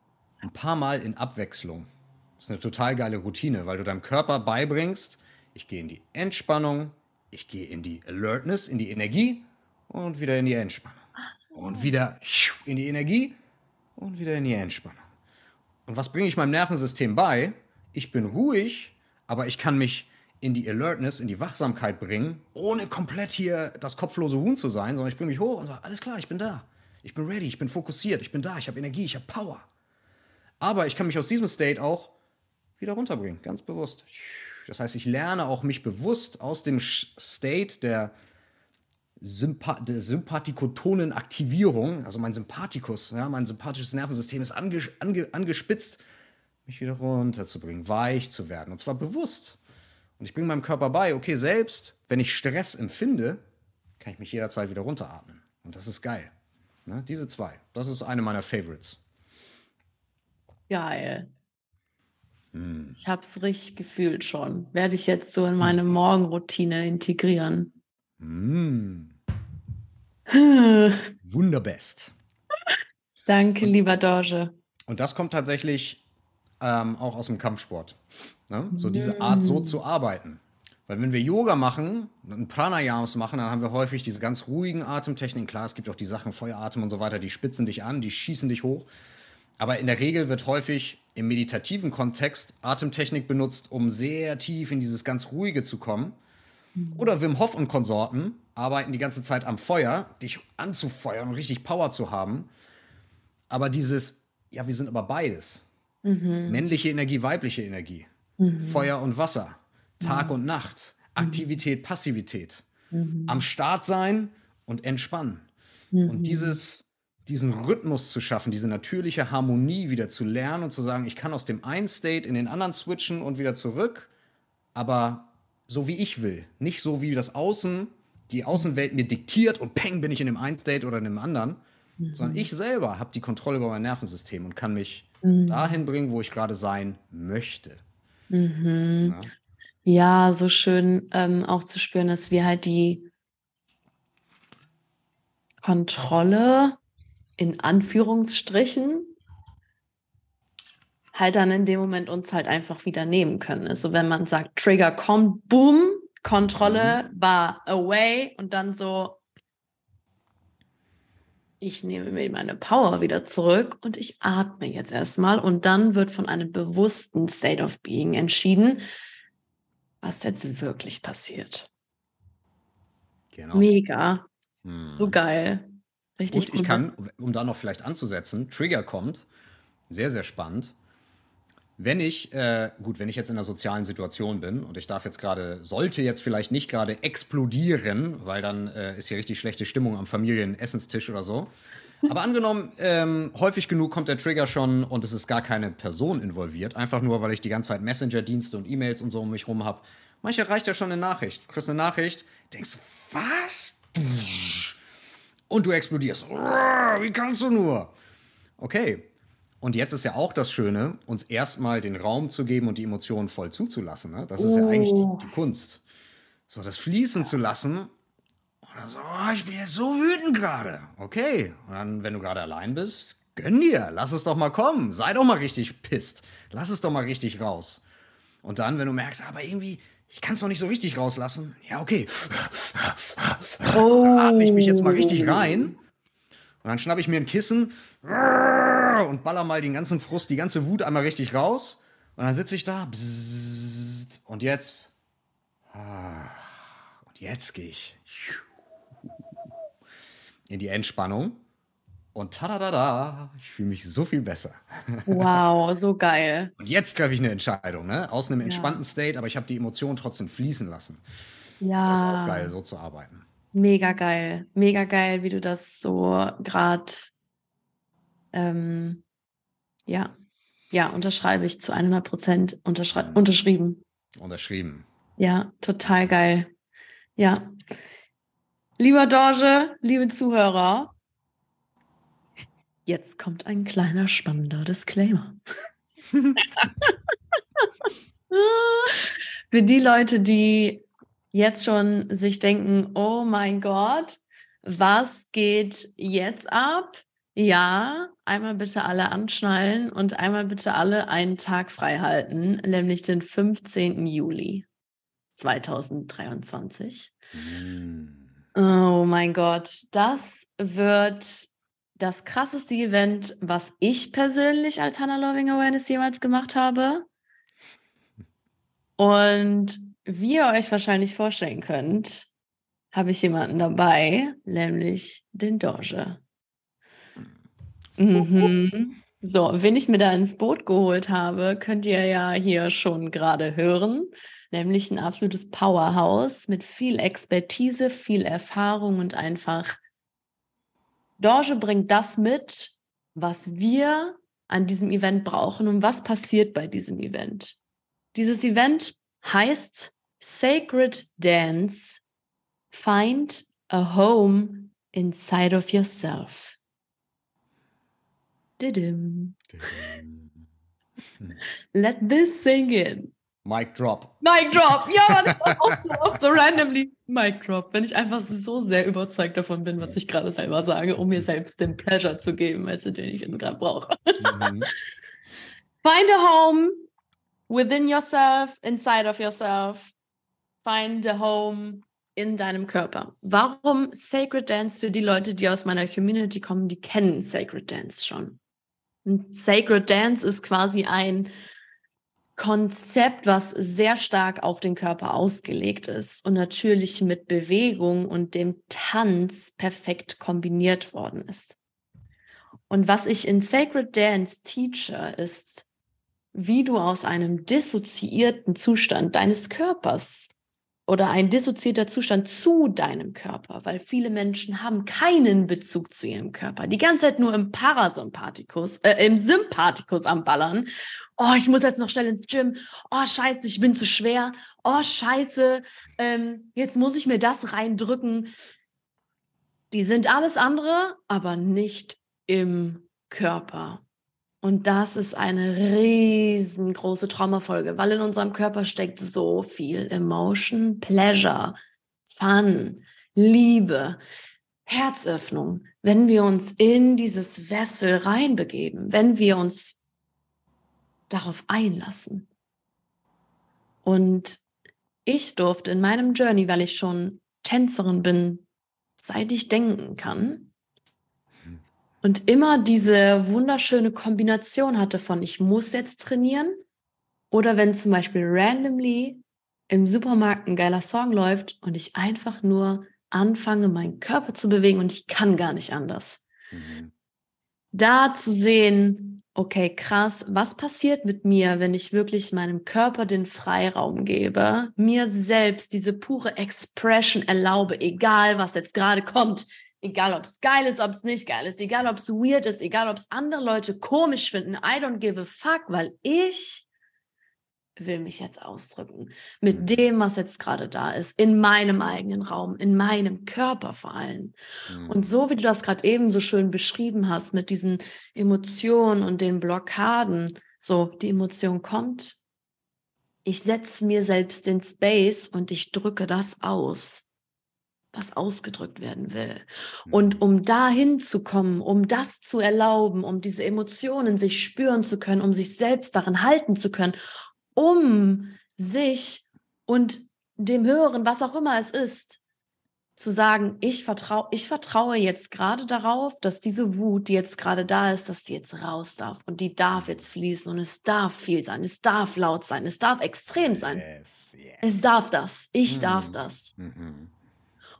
ein paar Mal in Abwechslung. Das ist eine total geile Routine, weil du deinem Körper beibringst, ich gehe in die Entspannung, ich gehe in die Alertness, in die Energie und wieder in die Entspannung. Und wieder in die Energie und wieder in die Entspannung. Und was bringe ich meinem Nervensystem bei? Ich bin ruhig, aber ich kann mich in die Alertness, in die Wachsamkeit bringen, ohne komplett hier das kopflose Huhn zu sein, sondern ich bringe mich hoch und sage, alles klar, ich bin da. Ich bin ready, ich bin fokussiert, ich bin da, ich habe Energie, ich habe Power. Aber ich kann mich aus diesem State auch wieder runterbringen, ganz bewusst. Das heißt, ich lerne auch mich bewusst aus dem State der, Sympa der sympathikotonen Aktivierung, also mein Sympathikus, ja, mein sympathisches Nervensystem ist ange ange angespitzt, mich wieder runterzubringen, weich zu werden. Und zwar bewusst. Und ich bringe meinem Körper bei, okay, selbst wenn ich Stress empfinde, kann ich mich jederzeit wieder runteratmen. Und das ist geil. Ne? Diese zwei. Das ist eine meiner Favorites. Geil. Hm. Ich habe es richtig gefühlt schon. Werde ich jetzt so in meine Morgenroutine integrieren. Hm. Wunderbest. Danke, und, lieber Dorje. Und das kommt tatsächlich ähm, auch aus dem Kampfsport. Ne? So diese Art, so zu arbeiten. Weil wenn wir Yoga machen und Pranayams machen, dann haben wir häufig diese ganz ruhigen Atemtechniken. Klar, es gibt auch die Sachen Feueratem und so weiter, die spitzen dich an, die schießen dich hoch. Aber in der Regel wird häufig im meditativen Kontext Atemtechnik benutzt, um sehr tief in dieses ganz Ruhige zu kommen. Oder Wim Hof und Konsorten arbeiten die ganze Zeit am Feuer, dich anzufeuern und richtig Power zu haben. Aber dieses, ja, wir sind aber beides. Mhm. Männliche Energie, weibliche Energie. Mhm. Feuer und Wasser. Tag mhm. und Nacht. Aktivität, Passivität. Mhm. Am Start sein und entspannen. Und mhm. dieses diesen Rhythmus zu schaffen, diese natürliche Harmonie wieder zu lernen und zu sagen, ich kann aus dem einen State in den anderen switchen und wieder zurück, aber so wie ich will, nicht so wie das Außen, die Außenwelt mir diktiert und peng bin ich in dem einen State oder in dem anderen, mhm. sondern ich selber habe die Kontrolle über mein Nervensystem und kann mich mhm. dahin bringen, wo ich gerade sein möchte. Mhm. Ja. ja. so schön ähm, auch zu spüren, dass wir halt die Kontrolle in Anführungsstrichen halt dann in dem Moment uns halt einfach wieder nehmen können. Also wenn man sagt, Trigger kommt, boom, Kontrolle mhm. war away und dann so, ich nehme mir meine Power wieder zurück und ich atme jetzt erstmal und dann wird von einem bewussten State of Being entschieden, was jetzt wirklich passiert. Genau. Mega. Hm. So geil. Richtig Und ich kann, um da noch vielleicht anzusetzen, Trigger kommt, sehr, sehr spannend. Wenn ich, äh, gut, wenn ich jetzt in einer sozialen Situation bin und ich darf jetzt gerade, sollte jetzt vielleicht nicht gerade explodieren, weil dann äh, ist hier richtig schlechte Stimmung am Familienessenstisch oder so. Aber angenommen, ähm, häufig genug kommt der Trigger schon und es ist gar keine Person involviert, einfach nur, weil ich die ganze Zeit Messenger-Dienste und E-Mails und so um mich rum habe. Manchmal reicht ja schon eine Nachricht. Du kriegst eine Nachricht, denkst, was? und du explodierst. Wie kannst du nur? Okay. Und jetzt ist ja auch das Schöne, uns erstmal den Raum zu geben und die Emotionen voll zuzulassen. Ne? Das ist oh. ja eigentlich die, die, Kunst. So, das fließen zu lassen. Oder so, oh, ich bin jetzt so wütend gerade. Okay. Und dann, wenn du gerade allein bist, gönn dir. Lass es doch mal kommen. Sei doch mal richtig pisst. Lass es doch mal richtig raus. Und dann, wenn du merkst, aber irgendwie, ich kann es noch nicht so richtig rauslassen. Ja, okay. Oh. Atme ich mich jetzt mal richtig rein. Und dann schnappe ich mir ein Kissen und baller mal den ganzen Frust, die ganze Wut einmal richtig raus. Und dann sitze ich da. Und jetzt. Und jetzt gehe ich in die Entspannung. Und tada, ich fühle mich so viel besser. Wow, so geil. Und jetzt treffe ich eine Entscheidung, ne? Aus einem entspannten ja. State, aber ich habe die Emotionen trotzdem fließen lassen. Ja. Das ist auch geil, so zu arbeiten. Mega geil. Mega geil, wie du das so gerade ähm, Ja, ja, unterschreibe ich zu 100 Prozent unterschri unterschrieben. Unterschrieben. Ja, total geil. Ja. Lieber Dorje, liebe Zuhörer, jetzt kommt ein kleiner spannender Disclaimer. Für die Leute, die jetzt schon sich denken, oh mein Gott, was geht jetzt ab? Ja, einmal bitte alle anschnallen und einmal bitte alle einen Tag frei halten, nämlich den 15. Juli 2023. Mm. Oh mein Gott, das wird das krasseste Event, was ich persönlich als Hannah Loving Awareness jemals gemacht habe. Und wie ihr euch wahrscheinlich vorstellen könnt, habe ich jemanden dabei, nämlich den Doge. Mhm. So, wen ich mir da ins Boot geholt habe, könnt ihr ja hier schon gerade hören, nämlich ein absolutes Powerhouse mit viel Expertise, viel Erfahrung und einfach Dorje bringt das mit, was wir an diesem Event brauchen und was passiert bei diesem Event. Dieses Event heißt Sacred Dance Find a Home Inside of Yourself. Didim. Let this sing in. Mic drop. Mic drop. Ja, man, ich auch so oft so randomly Mic drop, wenn ich einfach so sehr überzeugt davon bin, was ich gerade selber sage, um mir selbst den Pleasure zu geben, weißt du, den ich jetzt gerade brauche. Mhm. Find a home within yourself, inside of yourself. Find a home in deinem Körper. Warum Sacred Dance für die Leute, die aus meiner Community kommen, die kennen Sacred Dance schon. Und Sacred Dance ist quasi ein Konzept, was sehr stark auf den Körper ausgelegt ist und natürlich mit Bewegung und dem Tanz perfekt kombiniert worden ist. Und was ich in Sacred Dance teache, ist, wie du aus einem dissoziierten Zustand deines Körpers oder ein dissoziierter Zustand zu deinem Körper, weil viele Menschen haben keinen Bezug zu ihrem Körper. Die ganze Zeit nur im Parasympathikus, äh, im Sympathikus am Ballern. Oh, ich muss jetzt noch schnell ins Gym. Oh, scheiße, ich bin zu schwer. Oh, scheiße, ähm, jetzt muss ich mir das reindrücken. Die sind alles andere, aber nicht im Körper. Und das ist eine riesengroße Traumafolge, weil in unserem Körper steckt so viel Emotion, Pleasure, Fun, Liebe, Herzöffnung. Wenn wir uns in dieses Wessel reinbegeben, wenn wir uns darauf einlassen. Und ich durfte in meinem Journey, weil ich schon Tänzerin bin, seit ich denken kann, und immer diese wunderschöne Kombination hatte von ich muss jetzt trainieren oder wenn zum Beispiel randomly im Supermarkt ein geiler Song läuft und ich einfach nur anfange, meinen Körper zu bewegen und ich kann gar nicht anders. Mhm. Da zu sehen, okay, krass, was passiert mit mir, wenn ich wirklich meinem Körper den Freiraum gebe, mir selbst diese pure Expression erlaube, egal was jetzt gerade kommt, Egal, ob es geil ist, ob es nicht geil ist, egal, ob es weird ist, egal, ob es andere Leute komisch finden. I don't give a fuck, weil ich will mich jetzt ausdrücken mit mhm. dem, was jetzt gerade da ist, in meinem eigenen Raum, in meinem Körper vor allem. Mhm. Und so wie du das gerade eben so schön beschrieben hast mit diesen Emotionen und den Blockaden, so die Emotion kommt, ich setze mir selbst den Space und ich drücke das aus was ausgedrückt werden will. Mhm. Und um dahin zu kommen, um das zu erlauben, um diese Emotionen sich spüren zu können, um sich selbst darin halten zu können, um sich und dem Hören, was auch immer es ist, zu sagen, ich vertraue, ich vertraue jetzt gerade darauf, dass diese Wut, die jetzt gerade da ist, dass die jetzt raus darf und die darf jetzt fließen und es darf viel sein, es darf laut sein, es darf extrem sein. Yes, yes. Es darf das, ich mhm. darf das. Mhm.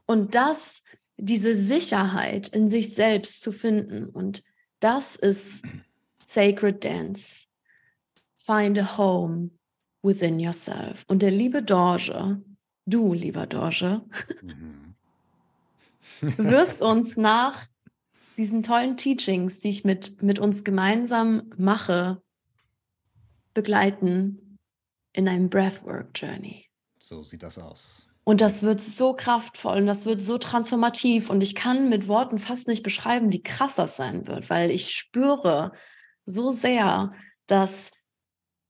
Und das, diese Sicherheit in sich selbst zu finden. Und das ist Sacred Dance. Find a home within yourself. Und der liebe Dorje, du lieber Dorje, mhm. wirst uns nach diesen tollen Teachings, die ich mit, mit uns gemeinsam mache, begleiten in einem Breathwork Journey. So sieht das aus. Und das wird so kraftvoll und das wird so transformativ. Und ich kann mit Worten fast nicht beschreiben, wie krass das sein wird, weil ich spüre so sehr, dass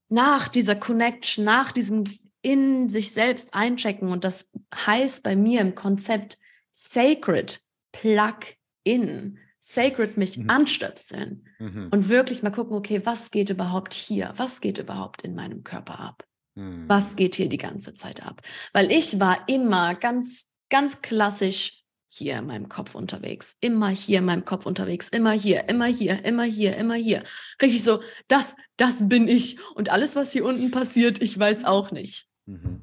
nach dieser Connection, nach diesem in sich selbst einchecken, und das heißt bei mir im Konzept Sacred Plug In, Sacred mich mhm. anstöpseln mhm. und wirklich mal gucken, okay, was geht überhaupt hier? Was geht überhaupt in meinem Körper ab? Mhm. Was geht hier die ganze Zeit ab? Weil ich war immer ganz, ganz klassisch hier in meinem Kopf unterwegs, immer hier in meinem Kopf unterwegs, immer hier, immer hier, immer hier, immer hier. Richtig so, das, das bin ich. Und alles, was hier unten passiert, ich weiß auch nicht. Mhm.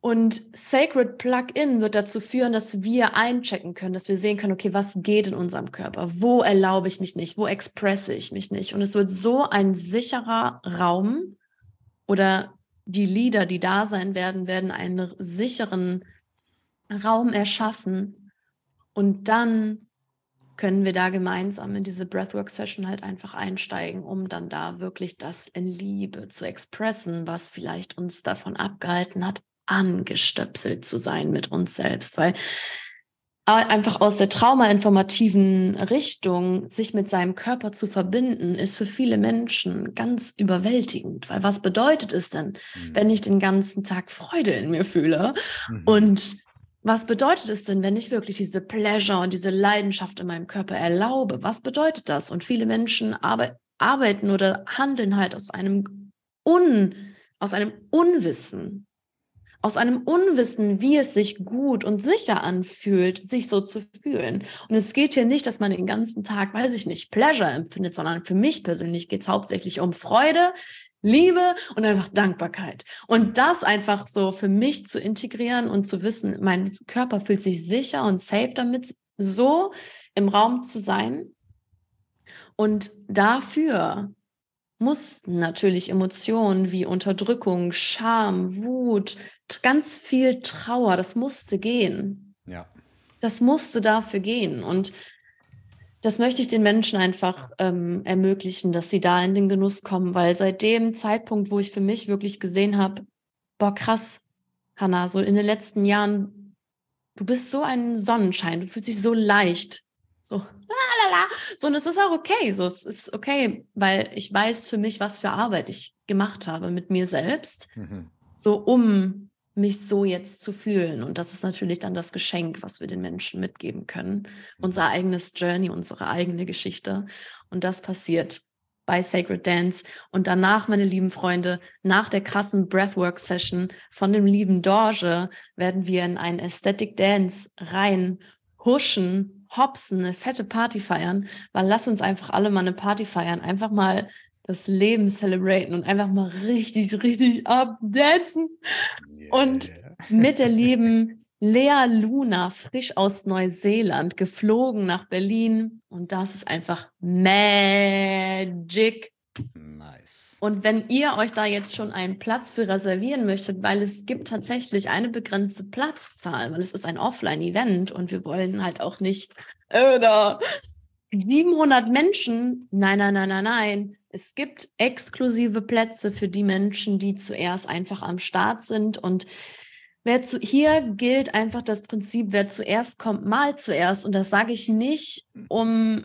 Und Sacred Plug-in wird dazu führen, dass wir einchecken können, dass wir sehen können, okay, was geht in unserem Körper? Wo erlaube ich mich nicht? Wo expresse ich mich nicht? Und es wird so ein sicherer Raum oder die Lieder, die da sein werden, werden einen sicheren Raum erschaffen. Und dann können wir da gemeinsam in diese Breathwork-Session halt einfach einsteigen, um dann da wirklich das in Liebe zu expressen, was vielleicht uns davon abgehalten hat, angestöpselt zu sein mit uns selbst, weil einfach aus der traumainformativen Richtung sich mit seinem Körper zu verbinden, ist für viele Menschen ganz überwältigend. Weil was bedeutet es denn, mhm. wenn ich den ganzen Tag Freude in mir fühle? Mhm. Und was bedeutet es denn, wenn ich wirklich diese Pleasure und diese Leidenschaft in meinem Körper erlaube? Was bedeutet das? Und viele Menschen arbe arbeiten oder handeln halt aus einem Un, aus einem Unwissen aus einem Unwissen, wie es sich gut und sicher anfühlt, sich so zu fühlen. Und es geht hier nicht, dass man den ganzen Tag, weiß ich nicht, Pleasure empfindet, sondern für mich persönlich geht es hauptsächlich um Freude, Liebe und einfach Dankbarkeit. Und das einfach so für mich zu integrieren und zu wissen, mein Körper fühlt sich sicher und safe damit, so im Raum zu sein. Und dafür mussten natürlich Emotionen wie Unterdrückung, Scham, Wut, ganz viel Trauer, das musste gehen. Ja. Das musste dafür gehen. Und das möchte ich den Menschen einfach ähm, ermöglichen, dass sie da in den Genuss kommen, weil seit dem Zeitpunkt, wo ich für mich wirklich gesehen habe, boah, krass, Hannah, so in den letzten Jahren, du bist so ein Sonnenschein, du fühlst dich so leicht, so, lalala. So, und es ist auch okay. So, es ist okay, weil ich weiß für mich, was für Arbeit ich gemacht habe mit mir selbst. Mhm. So, um mich so jetzt zu fühlen. Und das ist natürlich dann das Geschenk, was wir den Menschen mitgeben können. Mhm. Unser eigenes Journey, unsere eigene Geschichte. Und das passiert bei Sacred Dance. Und danach, meine lieben Freunde, nach der krassen Breathwork-Session von dem lieben Dorje, werden wir in einen Aesthetic Dance rein huschen hopsen, eine fette Party feiern, weil lass uns einfach alle mal eine Party feiern, einfach mal das Leben celebraten und einfach mal richtig, richtig abdancen. Yeah. Und mit der lieben Lea Luna, frisch aus Neuseeland, geflogen nach Berlin. Und das ist einfach Magic. Und wenn ihr euch da jetzt schon einen Platz für reservieren möchtet, weil es gibt tatsächlich eine begrenzte Platzzahl, weil es ist ein Offline-Event und wir wollen halt auch nicht äh, 700 Menschen. Nein, nein, nein, nein, nein. Es gibt exklusive Plätze für die Menschen, die zuerst einfach am Start sind und Wer zu, hier gilt einfach das Prinzip, wer zuerst kommt, mal zuerst. Und das sage ich nicht, um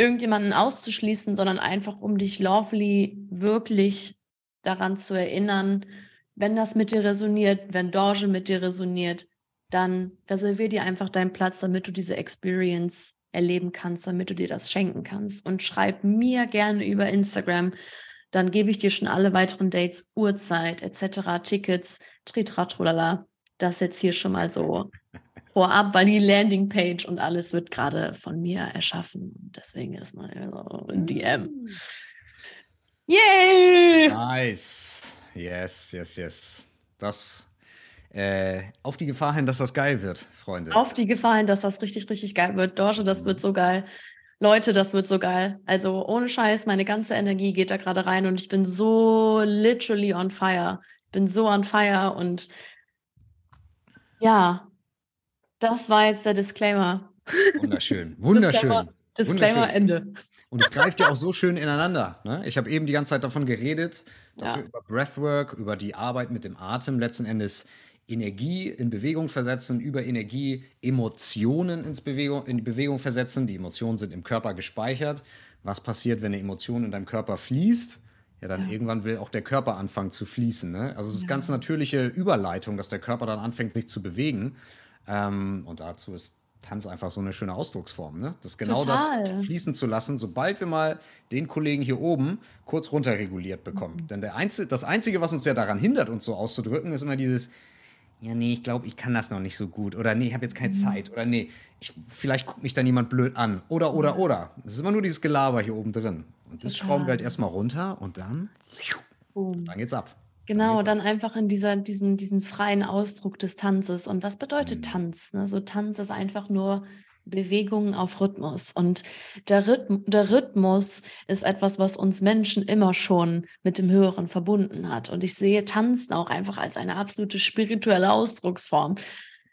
irgendjemanden auszuschließen, sondern einfach um dich lovely wirklich daran zu erinnern, wenn das mit dir resoniert, wenn Dorje mit dir resoniert, dann reservier dir einfach deinen Platz, damit du diese Experience erleben kannst, damit du dir das schenken kannst. Und schreib mir gerne über Instagram, dann gebe ich dir schon alle weiteren Dates, Uhrzeit etc., Tickets, tritratrolala. Das jetzt hier schon mal so vorab, weil die Landingpage und alles wird gerade von mir erschaffen. Deswegen ist mal ein DM. Mm. Yay! Nice. Yes, yes, yes. Das äh, auf die Gefahr hin, dass das geil wird, Freunde. Auf die Gefahr hin, dass das richtig, richtig geil wird. Dorsche, das wird so geil. Leute, das wird so geil. Also ohne Scheiß, meine ganze Energie geht da gerade rein und ich bin so literally on fire. Ich bin so on fire und ja, das war jetzt der Disclaimer. Wunderschön, wunderschön. Disclaimer, Disclaimer Ende. Und es greift ja auch so schön ineinander. Ne? Ich habe eben die ganze Zeit davon geredet, dass ja. wir über Breathwork, über die Arbeit mit dem Atem letzten Endes Energie in Bewegung versetzen, über Energie Emotionen ins Bewegung, in die Bewegung versetzen. Die Emotionen sind im Körper gespeichert. Was passiert, wenn eine Emotion in deinem Körper fließt? Ja, dann ja. irgendwann will auch der Körper anfangen zu fließen. Ne? Also es ist ja. ganz natürliche Überleitung, dass der Körper dann anfängt, sich zu bewegen. Ähm, und dazu ist Tanz einfach so eine schöne Ausdrucksform. Ne? Das genau Total. das fließen zu lassen, sobald wir mal den Kollegen hier oben kurz runterreguliert bekommen. Mhm. Denn der Einzige, das Einzige, was uns ja daran hindert, uns so auszudrücken, ist immer dieses, ja, nee, ich glaube, ich kann das noch nicht so gut. Oder nee, ich habe jetzt keine mhm. Zeit. Oder nee, ich, vielleicht guckt mich dann jemand blöd an. Oder, oder, oder. Das ist immer nur dieses Gelaber hier oben drin. Und das Total. schrauben wir halt erstmal runter und dann, Boom. dann geht's ab. Genau, dann einfach in dieser, diesen, diesen freien Ausdruck des Tanzes. Und was bedeutet mhm. Tanz? Ne? So Tanz ist einfach nur Bewegungen auf Rhythmus. Und der, Rhythm der Rhythmus ist etwas, was uns Menschen immer schon mit dem Höheren verbunden hat. Und ich sehe Tanzen auch einfach als eine absolute spirituelle Ausdrucksform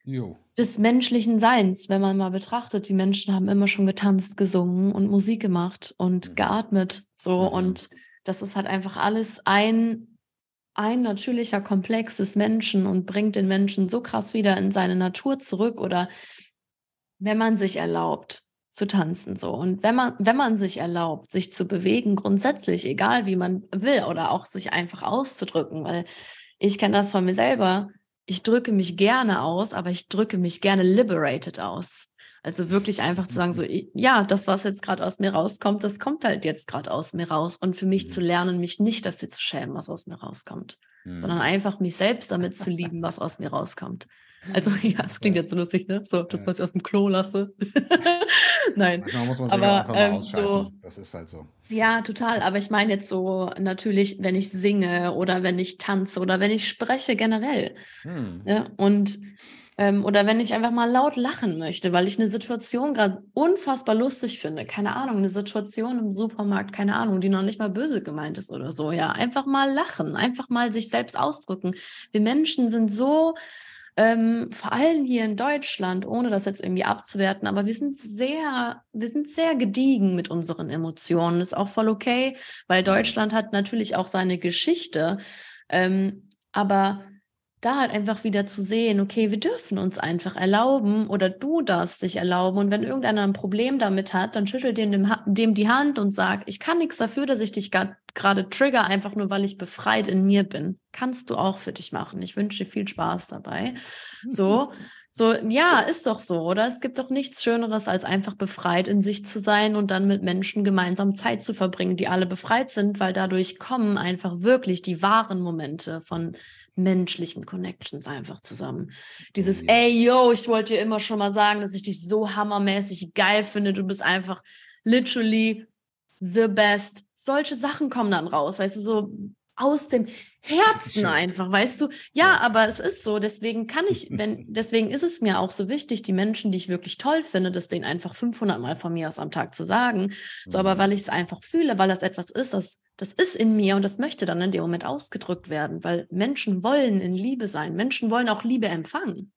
jo. des menschlichen Seins. Wenn man mal betrachtet, die Menschen haben immer schon getanzt, gesungen und Musik gemacht und mhm. geatmet. So. Mhm. Und das ist halt einfach alles ein ein natürlicher Komplex des Menschen und bringt den Menschen so krass wieder in seine Natur zurück oder wenn man sich erlaubt zu tanzen so. Und wenn man wenn man sich erlaubt sich zu bewegen grundsätzlich egal wie man will oder auch sich einfach auszudrücken weil ich kenne das von mir selber ich drücke mich gerne aus aber ich drücke mich gerne liberated aus also wirklich einfach zu sagen so mhm. ja das was jetzt gerade aus mir rauskommt das kommt halt jetzt gerade aus mir raus und für mich zu mhm. lernen mich nicht dafür zu schämen was aus mir rauskommt sondern mhm. einfach mich selbst damit zu lieben was aus mir rauskommt also ja, es klingt jetzt so lustig, ne? So, das, was ich aus dem Klo lasse. Nein. Manchmal muss man sich aber, einfach mal ähm, so, Das ist halt so. Ja, total. Aber ich meine jetzt so natürlich, wenn ich singe oder wenn ich tanze oder wenn ich spreche generell. Hm. Ja, und ähm, oder wenn ich einfach mal laut lachen möchte, weil ich eine Situation gerade unfassbar lustig finde. Keine Ahnung, eine Situation im Supermarkt, keine Ahnung, die noch nicht mal böse gemeint ist oder so. Ja, einfach mal lachen, einfach mal sich selbst ausdrücken. Wir Menschen sind so ähm, vor allem hier in Deutschland, ohne das jetzt irgendwie abzuwerten, aber wir sind sehr, wir sind sehr gediegen mit unseren Emotionen. Ist auch voll okay, weil Deutschland hat natürlich auch seine Geschichte. Ähm, aber da halt einfach wieder zu sehen, okay, wir dürfen uns einfach erlauben oder du darfst dich erlauben. Und wenn irgendeiner ein Problem damit hat, dann schüttel dem, dem die Hand und sag, ich kann nichts dafür, dass ich dich gerade trigger, einfach nur weil ich befreit in mir bin. Kannst du auch für dich machen. Ich wünsche dir viel Spaß dabei. So. So, ja, ist doch so, oder? Es gibt doch nichts Schöneres, als einfach befreit in sich zu sein und dann mit Menschen gemeinsam Zeit zu verbringen, die alle befreit sind, weil dadurch kommen einfach wirklich die wahren Momente von menschlichen Connections einfach zusammen. Dieses, ey, yo, ich wollte dir immer schon mal sagen, dass ich dich so hammermäßig geil finde. Du bist einfach literally the best. Solche Sachen kommen dann raus, weißt du, so aus dem Herzen einfach, weißt du? Ja, aber es ist so. Deswegen kann ich, wenn, deswegen ist es mir auch so wichtig, die Menschen, die ich wirklich toll finde, das denen einfach 500 Mal von mir aus am Tag zu sagen. So, aber mhm. weil ich es einfach fühle, weil das etwas ist, das, das ist in mir und das möchte dann in dem Moment ausgedrückt werden, weil Menschen wollen in Liebe sein. Menschen wollen auch Liebe empfangen.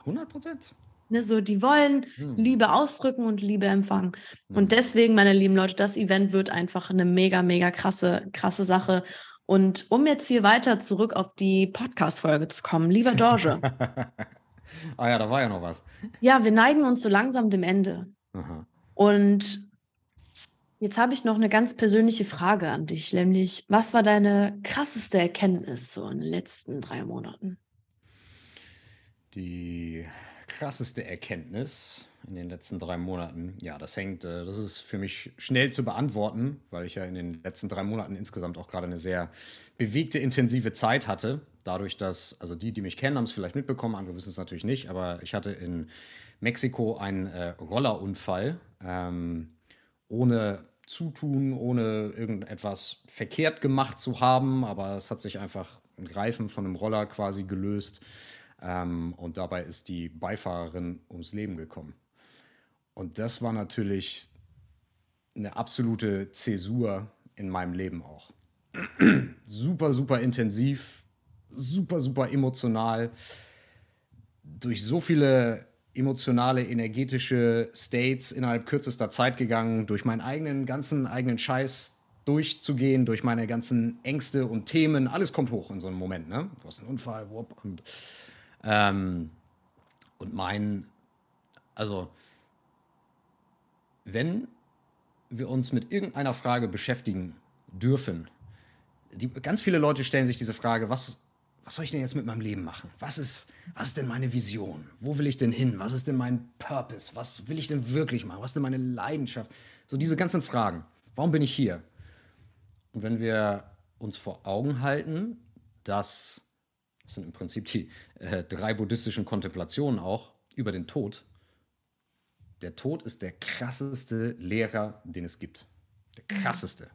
100 Prozent. Ne, so, die wollen hm. Liebe ausdrücken und Liebe empfangen. Hm. Und deswegen, meine lieben Leute, das Event wird einfach eine mega, mega krasse, krasse Sache. Und um jetzt hier weiter zurück auf die Podcast-Folge zu kommen, lieber Dorje. ah ja, da war ja noch was. Ja, wir neigen uns so langsam dem Ende. Aha. Und jetzt habe ich noch eine ganz persönliche Frage an dich, nämlich, was war deine krasseste Erkenntnis so in den letzten drei Monaten? Die krasseste Erkenntnis in den letzten drei Monaten? Ja, das hängt, äh, das ist für mich schnell zu beantworten, weil ich ja in den letzten drei Monaten insgesamt auch gerade eine sehr bewegte, intensive Zeit hatte. Dadurch, dass, also die, die mich kennen, haben es vielleicht mitbekommen, andere wissen es natürlich nicht, aber ich hatte in Mexiko einen äh, Rollerunfall, ähm, ohne Zutun, ohne irgendetwas verkehrt gemacht zu haben, aber es hat sich einfach ein Reifen von einem Roller quasi gelöst. Ähm, und dabei ist die Beifahrerin ums Leben gekommen. Und das war natürlich eine absolute Zäsur in meinem Leben auch. super, super intensiv, super, super emotional. Durch so viele emotionale, energetische States innerhalb kürzester Zeit gegangen, durch meinen eigenen, ganzen eigenen Scheiß durchzugehen, durch meine ganzen Ängste und Themen. Alles kommt hoch in so einem Moment. Ne? Du hast einen Unfall, whoop, und, ähm, und mein, also, wenn wir uns mit irgendeiner Frage beschäftigen dürfen, die, ganz viele Leute stellen sich diese Frage, was, was soll ich denn jetzt mit meinem Leben machen? Was ist, was ist denn meine Vision? Wo will ich denn hin? Was ist denn mein Purpose? Was will ich denn wirklich machen? Was ist denn meine Leidenschaft? So diese ganzen Fragen. Warum bin ich hier? Und wenn wir uns vor Augen halten, dass, das sind im Prinzip die äh, drei buddhistischen Kontemplationen auch über den Tod, der Tod ist der krasseste Lehrer, den es gibt. Der krasseste.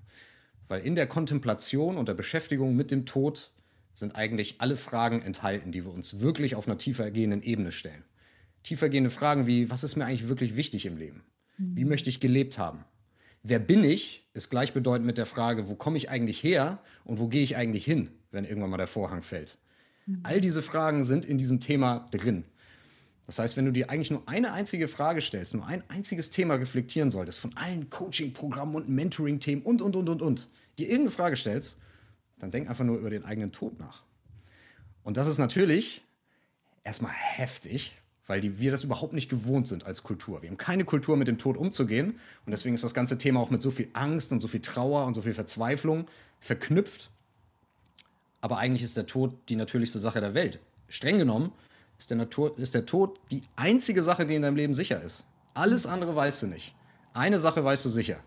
Weil in der Kontemplation und der Beschäftigung mit dem Tod sind eigentlich alle Fragen enthalten, die wir uns wirklich auf einer tiefergehenden Ebene stellen. Tiefergehende Fragen wie, was ist mir eigentlich wirklich wichtig im Leben? Wie möchte ich gelebt haben? Wer bin ich, ist gleichbedeutend mit der Frage, wo komme ich eigentlich her und wo gehe ich eigentlich hin, wenn irgendwann mal der Vorhang fällt. All diese Fragen sind in diesem Thema drin. Das heißt, wenn du dir eigentlich nur eine einzige Frage stellst, nur ein einziges Thema reflektieren solltest, von allen Coaching-Programmen und Mentoring-Themen und, und, und, und, und, dir irgendeine Frage stellst, dann denk einfach nur über den eigenen Tod nach. Und das ist natürlich erstmal heftig, weil die, wir das überhaupt nicht gewohnt sind als Kultur. Wir haben keine Kultur, mit dem Tod umzugehen. Und deswegen ist das ganze Thema auch mit so viel Angst und so viel Trauer und so viel Verzweiflung verknüpft. Aber eigentlich ist der Tod die natürlichste Sache der Welt. Streng genommen ist der, Natur, ist der Tod die einzige Sache, die in deinem Leben sicher ist. Alles andere weißt du nicht. Eine Sache weißt du sicher.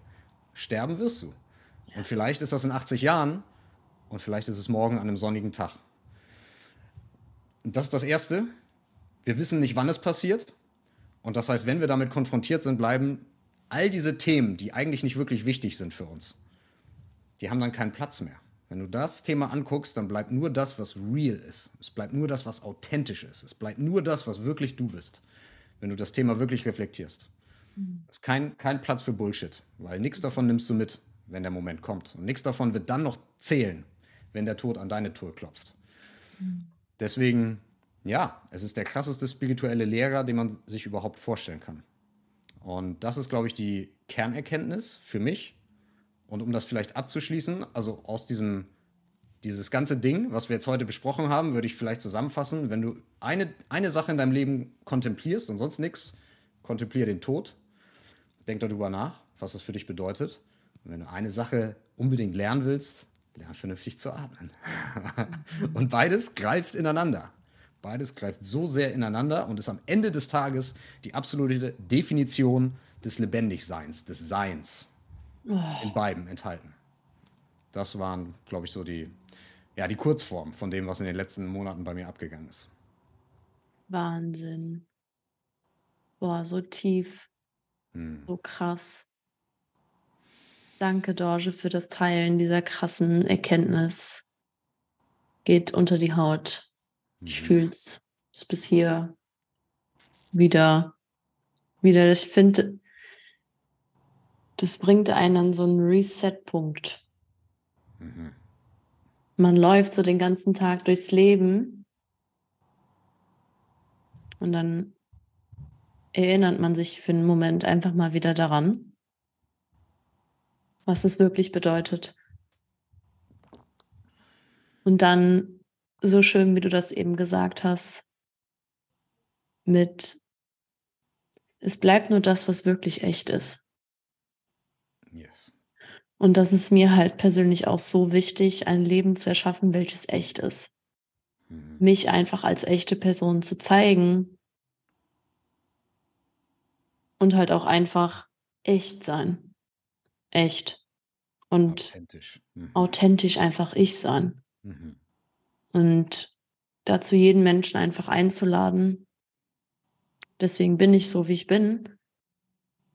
Sterben wirst du. Und vielleicht ist das in 80 Jahren und vielleicht ist es morgen an einem sonnigen Tag. Und das ist das Erste. Wir wissen nicht, wann es passiert. Und das heißt, wenn wir damit konfrontiert sind, bleiben all diese Themen, die eigentlich nicht wirklich wichtig sind für uns, die haben dann keinen Platz mehr. Wenn du das Thema anguckst, dann bleibt nur das, was real ist. Es bleibt nur das, was authentisch ist. Es bleibt nur das, was wirklich du bist, wenn du das Thema wirklich reflektierst. Mhm. Es ist kein, kein Platz für Bullshit, weil nichts davon nimmst du mit, wenn der Moment kommt. Und nichts davon wird dann noch zählen, wenn der Tod an deine Tour klopft. Mhm. Deswegen, ja, es ist der krasseste spirituelle Lehrer, den man sich überhaupt vorstellen kann. Und das ist, glaube ich, die Kernerkenntnis für mich und um das vielleicht abzuschließen, also aus diesem, dieses ganze Ding, was wir jetzt heute besprochen haben, würde ich vielleicht zusammenfassen, wenn du eine, eine Sache in deinem Leben kontemplierst und sonst nichts, kontempliere den Tod. Denk darüber nach, was das für dich bedeutet. Und wenn du eine Sache unbedingt lernen willst, lern vernünftig zu atmen. und beides greift ineinander. Beides greift so sehr ineinander und ist am Ende des Tages die absolute Definition des Lebendigseins, des Seins. In beiden enthalten. Das waren, glaube ich, so die, ja, die Kurzform von dem, was in den letzten Monaten bei mir abgegangen ist. Wahnsinn. Boah, so tief. Hm. So krass. Danke, Dorje, für das Teilen dieser krassen Erkenntnis. Geht unter die Haut. Ich mhm. fühle es bis hier wieder. Wieder, ich finde, das bringt einen an so einen Reset-Punkt. Mhm. Man läuft so den ganzen Tag durchs Leben und dann erinnert man sich für einen Moment einfach mal wieder daran, was es wirklich bedeutet. Und dann, so schön wie du das eben gesagt hast, mit, es bleibt nur das, was wirklich echt ist. Und das ist mir halt persönlich auch so wichtig, ein Leben zu erschaffen, welches echt ist. Mhm. Mich einfach als echte Person zu zeigen und halt auch einfach echt sein. Echt. Und authentisch, mhm. authentisch einfach ich sein. Mhm. Und dazu jeden Menschen einfach einzuladen. Deswegen bin ich so, wie ich bin,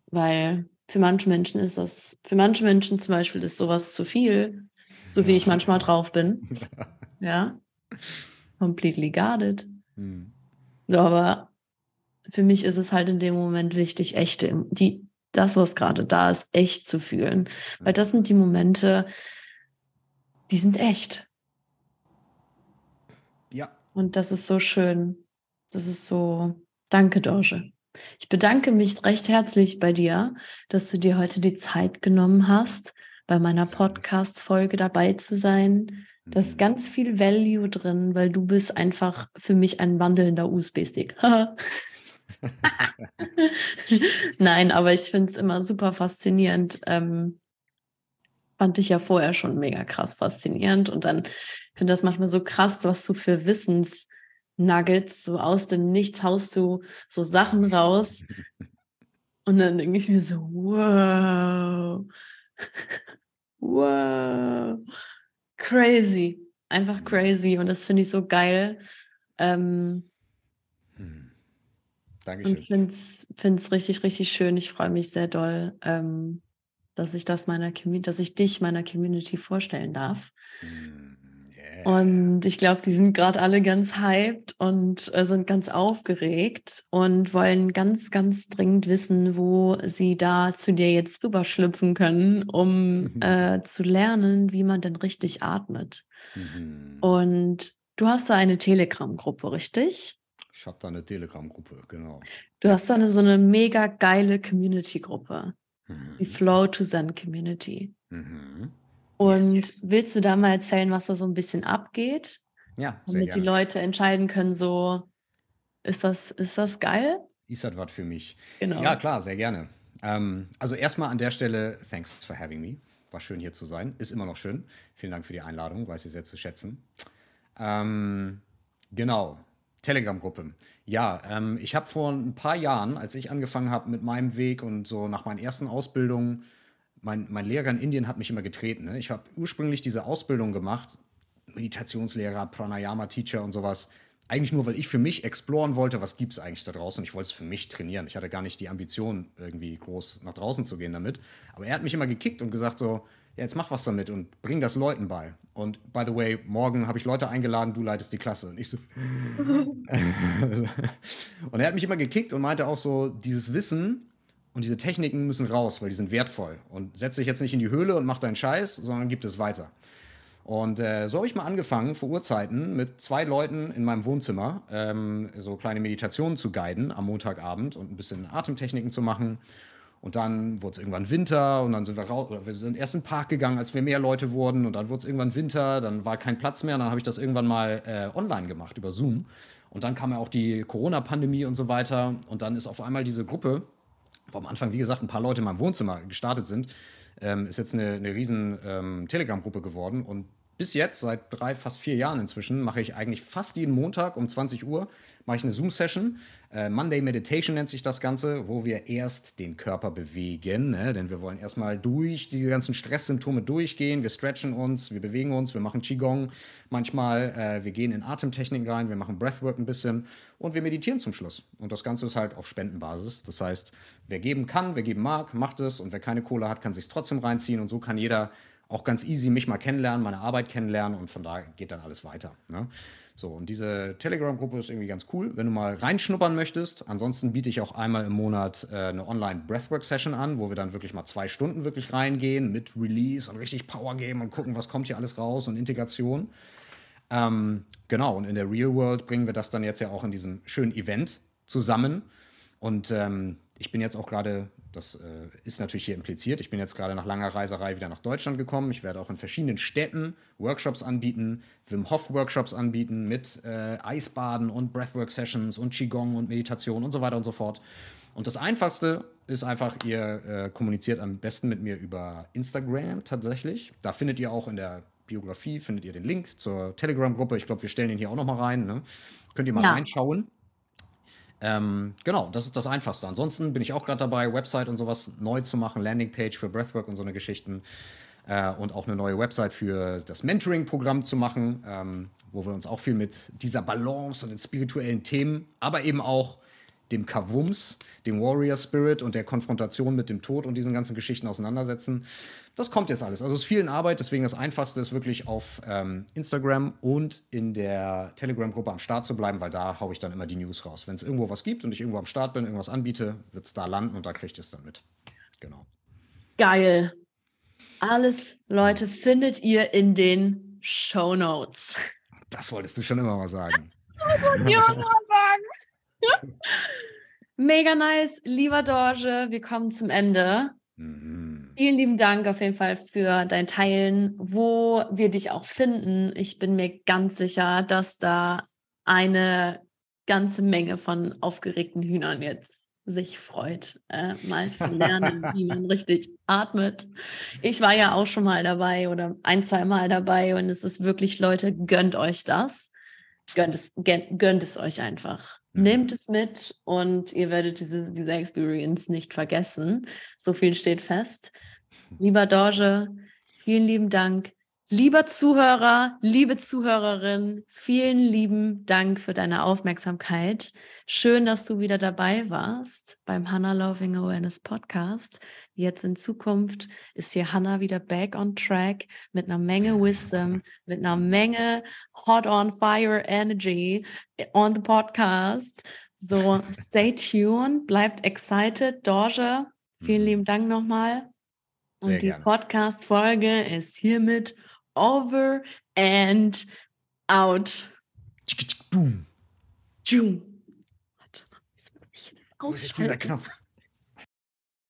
weil für manche Menschen ist das, für manche Menschen zum Beispiel ist sowas zu viel, so wie ich manchmal drauf bin. ja. Completely guarded. Hm. So, aber für mich ist es halt in dem Moment wichtig, echte, die, das, was gerade da ist, echt zu fühlen. Weil das sind die Momente, die sind echt. Ja. Und das ist so schön. Das ist so Danke, Dorje. Ich bedanke mich recht herzlich bei dir, dass du dir heute die Zeit genommen hast, bei meiner Podcast-Folge dabei zu sein. Da ist mhm. ganz viel Value drin, weil du bist einfach für mich ein wandelnder USB-Stick. Nein, aber ich finde es immer super faszinierend. Ähm, fand ich ja vorher schon mega krass faszinierend. Und dann finde das manchmal so krass, was du für Wissensnuggets, so aus dem Nichts haust du so Sachen raus. Und dann denke ich mir so, wow, wow, crazy, einfach crazy. Und das finde ich so geil. Ähm, hm. Dankeschön. Und finde es richtig, richtig schön. Ich freue mich sehr doll, ähm, dass ich das meiner Community, dass ich dich meiner Community vorstellen darf. Yeah. Und ich glaube, die sind gerade alle ganz hyped und äh, sind ganz aufgeregt und wollen ganz, ganz dringend wissen, wo sie da zu dir jetzt rüberschlüpfen können, um äh, zu lernen, wie man denn richtig atmet. Mhm. Und du hast da eine Telegram-Gruppe, richtig? Ich habe da eine Telegram-Gruppe, genau. Du hast da eine, so eine mega geile Community-Gruppe. Mhm. Die Flow to Zen Community. Mhm. Und yes, yes. willst du da mal erzählen, was da so ein bisschen abgeht? Ja, sehr Damit gerne. die Leute entscheiden können, so, ist das, ist das geil? Ist das was für mich? Genau. Ja, klar, sehr gerne. Ähm, also erstmal an der Stelle, thanks for having me. War schön hier zu sein. Ist immer noch schön. Vielen Dank für die Einladung, weiß ich sehr zu schätzen. Ähm, genau, Telegram-Gruppe. Ja, ähm, ich habe vor ein paar Jahren, als ich angefangen habe mit meinem Weg und so nach meinen ersten Ausbildungen, mein, mein Lehrer in Indien hat mich immer getreten. Ne? Ich habe ursprünglich diese Ausbildung gemacht, Meditationslehrer, Pranayama-Teacher und sowas. Eigentlich nur, weil ich für mich exploren wollte, was gibt es eigentlich da draußen. Und ich wollte es für mich trainieren. Ich hatte gar nicht die Ambition, irgendwie groß nach draußen zu gehen damit. Aber er hat mich immer gekickt und gesagt so, ja, jetzt mach was damit und bring das Leuten bei. Und by the way, morgen habe ich Leute eingeladen, du leitest die Klasse. Und ich so. und er hat mich immer gekickt und meinte auch so, dieses Wissen und diese Techniken müssen raus, weil die sind wertvoll. Und setz dich jetzt nicht in die Höhle und mach deinen Scheiß, sondern gib es weiter. Und äh, so habe ich mal angefangen, vor Urzeiten mit zwei Leuten in meinem Wohnzimmer ähm, so kleine Meditationen zu guiden am Montagabend und ein bisschen Atemtechniken zu machen. Und dann wurde es irgendwann Winter und dann sind wir raus, oder wir sind erst in den Park gegangen, als wir mehr Leute wurden und dann wurde es irgendwann Winter, dann war kein Platz mehr und dann habe ich das irgendwann mal äh, online gemacht über Zoom. Und dann kam ja auch die Corona-Pandemie und so weiter und dann ist auf einmal diese Gruppe, wo am Anfang, wie gesagt, ein paar Leute in meinem Wohnzimmer gestartet sind, ähm, ist jetzt eine, eine riesen ähm, Telegram-Gruppe geworden. Und bis jetzt, seit drei, fast vier Jahren inzwischen, mache ich eigentlich fast jeden Montag um 20 Uhr mache ich eine Zoom-Session. Äh, Monday Meditation nennt sich das Ganze, wo wir erst den Körper bewegen, ne? denn wir wollen erstmal durch diese ganzen Stresssymptome durchgehen. Wir stretchen uns, wir bewegen uns, wir machen Qigong manchmal, äh, wir gehen in Atemtechniken rein, wir machen Breathwork ein bisschen und wir meditieren zum Schluss. Und das Ganze ist halt auf Spendenbasis. Das heißt, wer geben kann, wer geben mag, macht es und wer keine Kohle hat, kann sich trotzdem reinziehen und so kann jeder auch ganz easy mich mal kennenlernen, meine Arbeit kennenlernen und von da geht dann alles weiter. Ne? So, und diese Telegram-Gruppe ist irgendwie ganz cool, wenn du mal reinschnuppern möchtest. Ansonsten biete ich auch einmal im Monat äh, eine Online-Breathwork-Session an, wo wir dann wirklich mal zwei Stunden wirklich reingehen mit Release und richtig Power geben und gucken, was kommt hier alles raus und Integration. Ähm, genau, und in der Real World bringen wir das dann jetzt ja auch in diesem schönen Event zusammen. Und ähm, ich bin jetzt auch gerade das äh, ist natürlich hier impliziert. Ich bin jetzt gerade nach langer Reiserei wieder nach Deutschland gekommen. Ich werde auch in verschiedenen Städten Workshops anbieten, Wim Hof Workshops anbieten mit äh, Eisbaden und Breathwork Sessions und Qigong und Meditation und so weiter und so fort. Und das Einfachste ist einfach, ihr äh, kommuniziert am besten mit mir über Instagram tatsächlich. Da findet ihr auch in der Biografie, findet ihr den Link zur Telegram-Gruppe. Ich glaube, wir stellen den hier auch noch mal rein. Ne? Könnt ihr mal ja. reinschauen. Ähm, genau, das ist das Einfachste. Ansonsten bin ich auch gerade dabei, Website und sowas neu zu machen, Landingpage für Breathwork und so eine Geschichten. Äh, und auch eine neue Website für das Mentoring-Programm zu machen, ähm, wo wir uns auch viel mit dieser Balance und den spirituellen Themen, aber eben auch dem Kavums, dem Warrior Spirit und der Konfrontation mit dem Tod und diesen ganzen Geschichten auseinandersetzen. Das kommt jetzt alles. Also es ist viel in Arbeit, deswegen das Einfachste ist wirklich auf ähm, Instagram und in der Telegram-Gruppe am Start zu bleiben, weil da haue ich dann immer die News raus. Wenn es irgendwo was gibt und ich irgendwo am Start bin, irgendwas anbiete, wird es da landen und da kriegt ihr es dann mit. Genau. Geil. Alles, Leute, findet ihr in den Show Notes. Das wolltest du schon immer mal sagen. Das wollte ich immer mal sagen. Mega nice, lieber Dorje, wir kommen zum Ende. Mhm. Vielen lieben Dank auf jeden Fall für dein Teilen, wo wir dich auch finden. Ich bin mir ganz sicher, dass da eine ganze Menge von aufgeregten Hühnern jetzt sich freut, äh, mal zu lernen, wie man richtig atmet. Ich war ja auch schon mal dabei oder ein, zwei Mal dabei und es ist wirklich, Leute, gönnt euch das. Gönnt es, gönnt es euch einfach. Mhm. Nehmt es mit und ihr werdet diese, diese Experience nicht vergessen. So viel steht fest. Lieber Dorje, vielen lieben Dank Lieber Zuhörer, liebe Zuhörerin, vielen lieben Dank für deine Aufmerksamkeit. Schön, dass du wieder dabei warst beim Hannah Loving Awareness Podcast. Jetzt in Zukunft ist hier Hannah wieder back on track mit einer Menge Wisdom, mit einer Menge Hot on Fire Energy on the Podcast. So, stay tuned, bleibt excited. Dorje, vielen mhm. lieben Dank nochmal. Und die Podcast-Folge ist hiermit over and out. Boom. Wo ist jetzt dieser Knopf?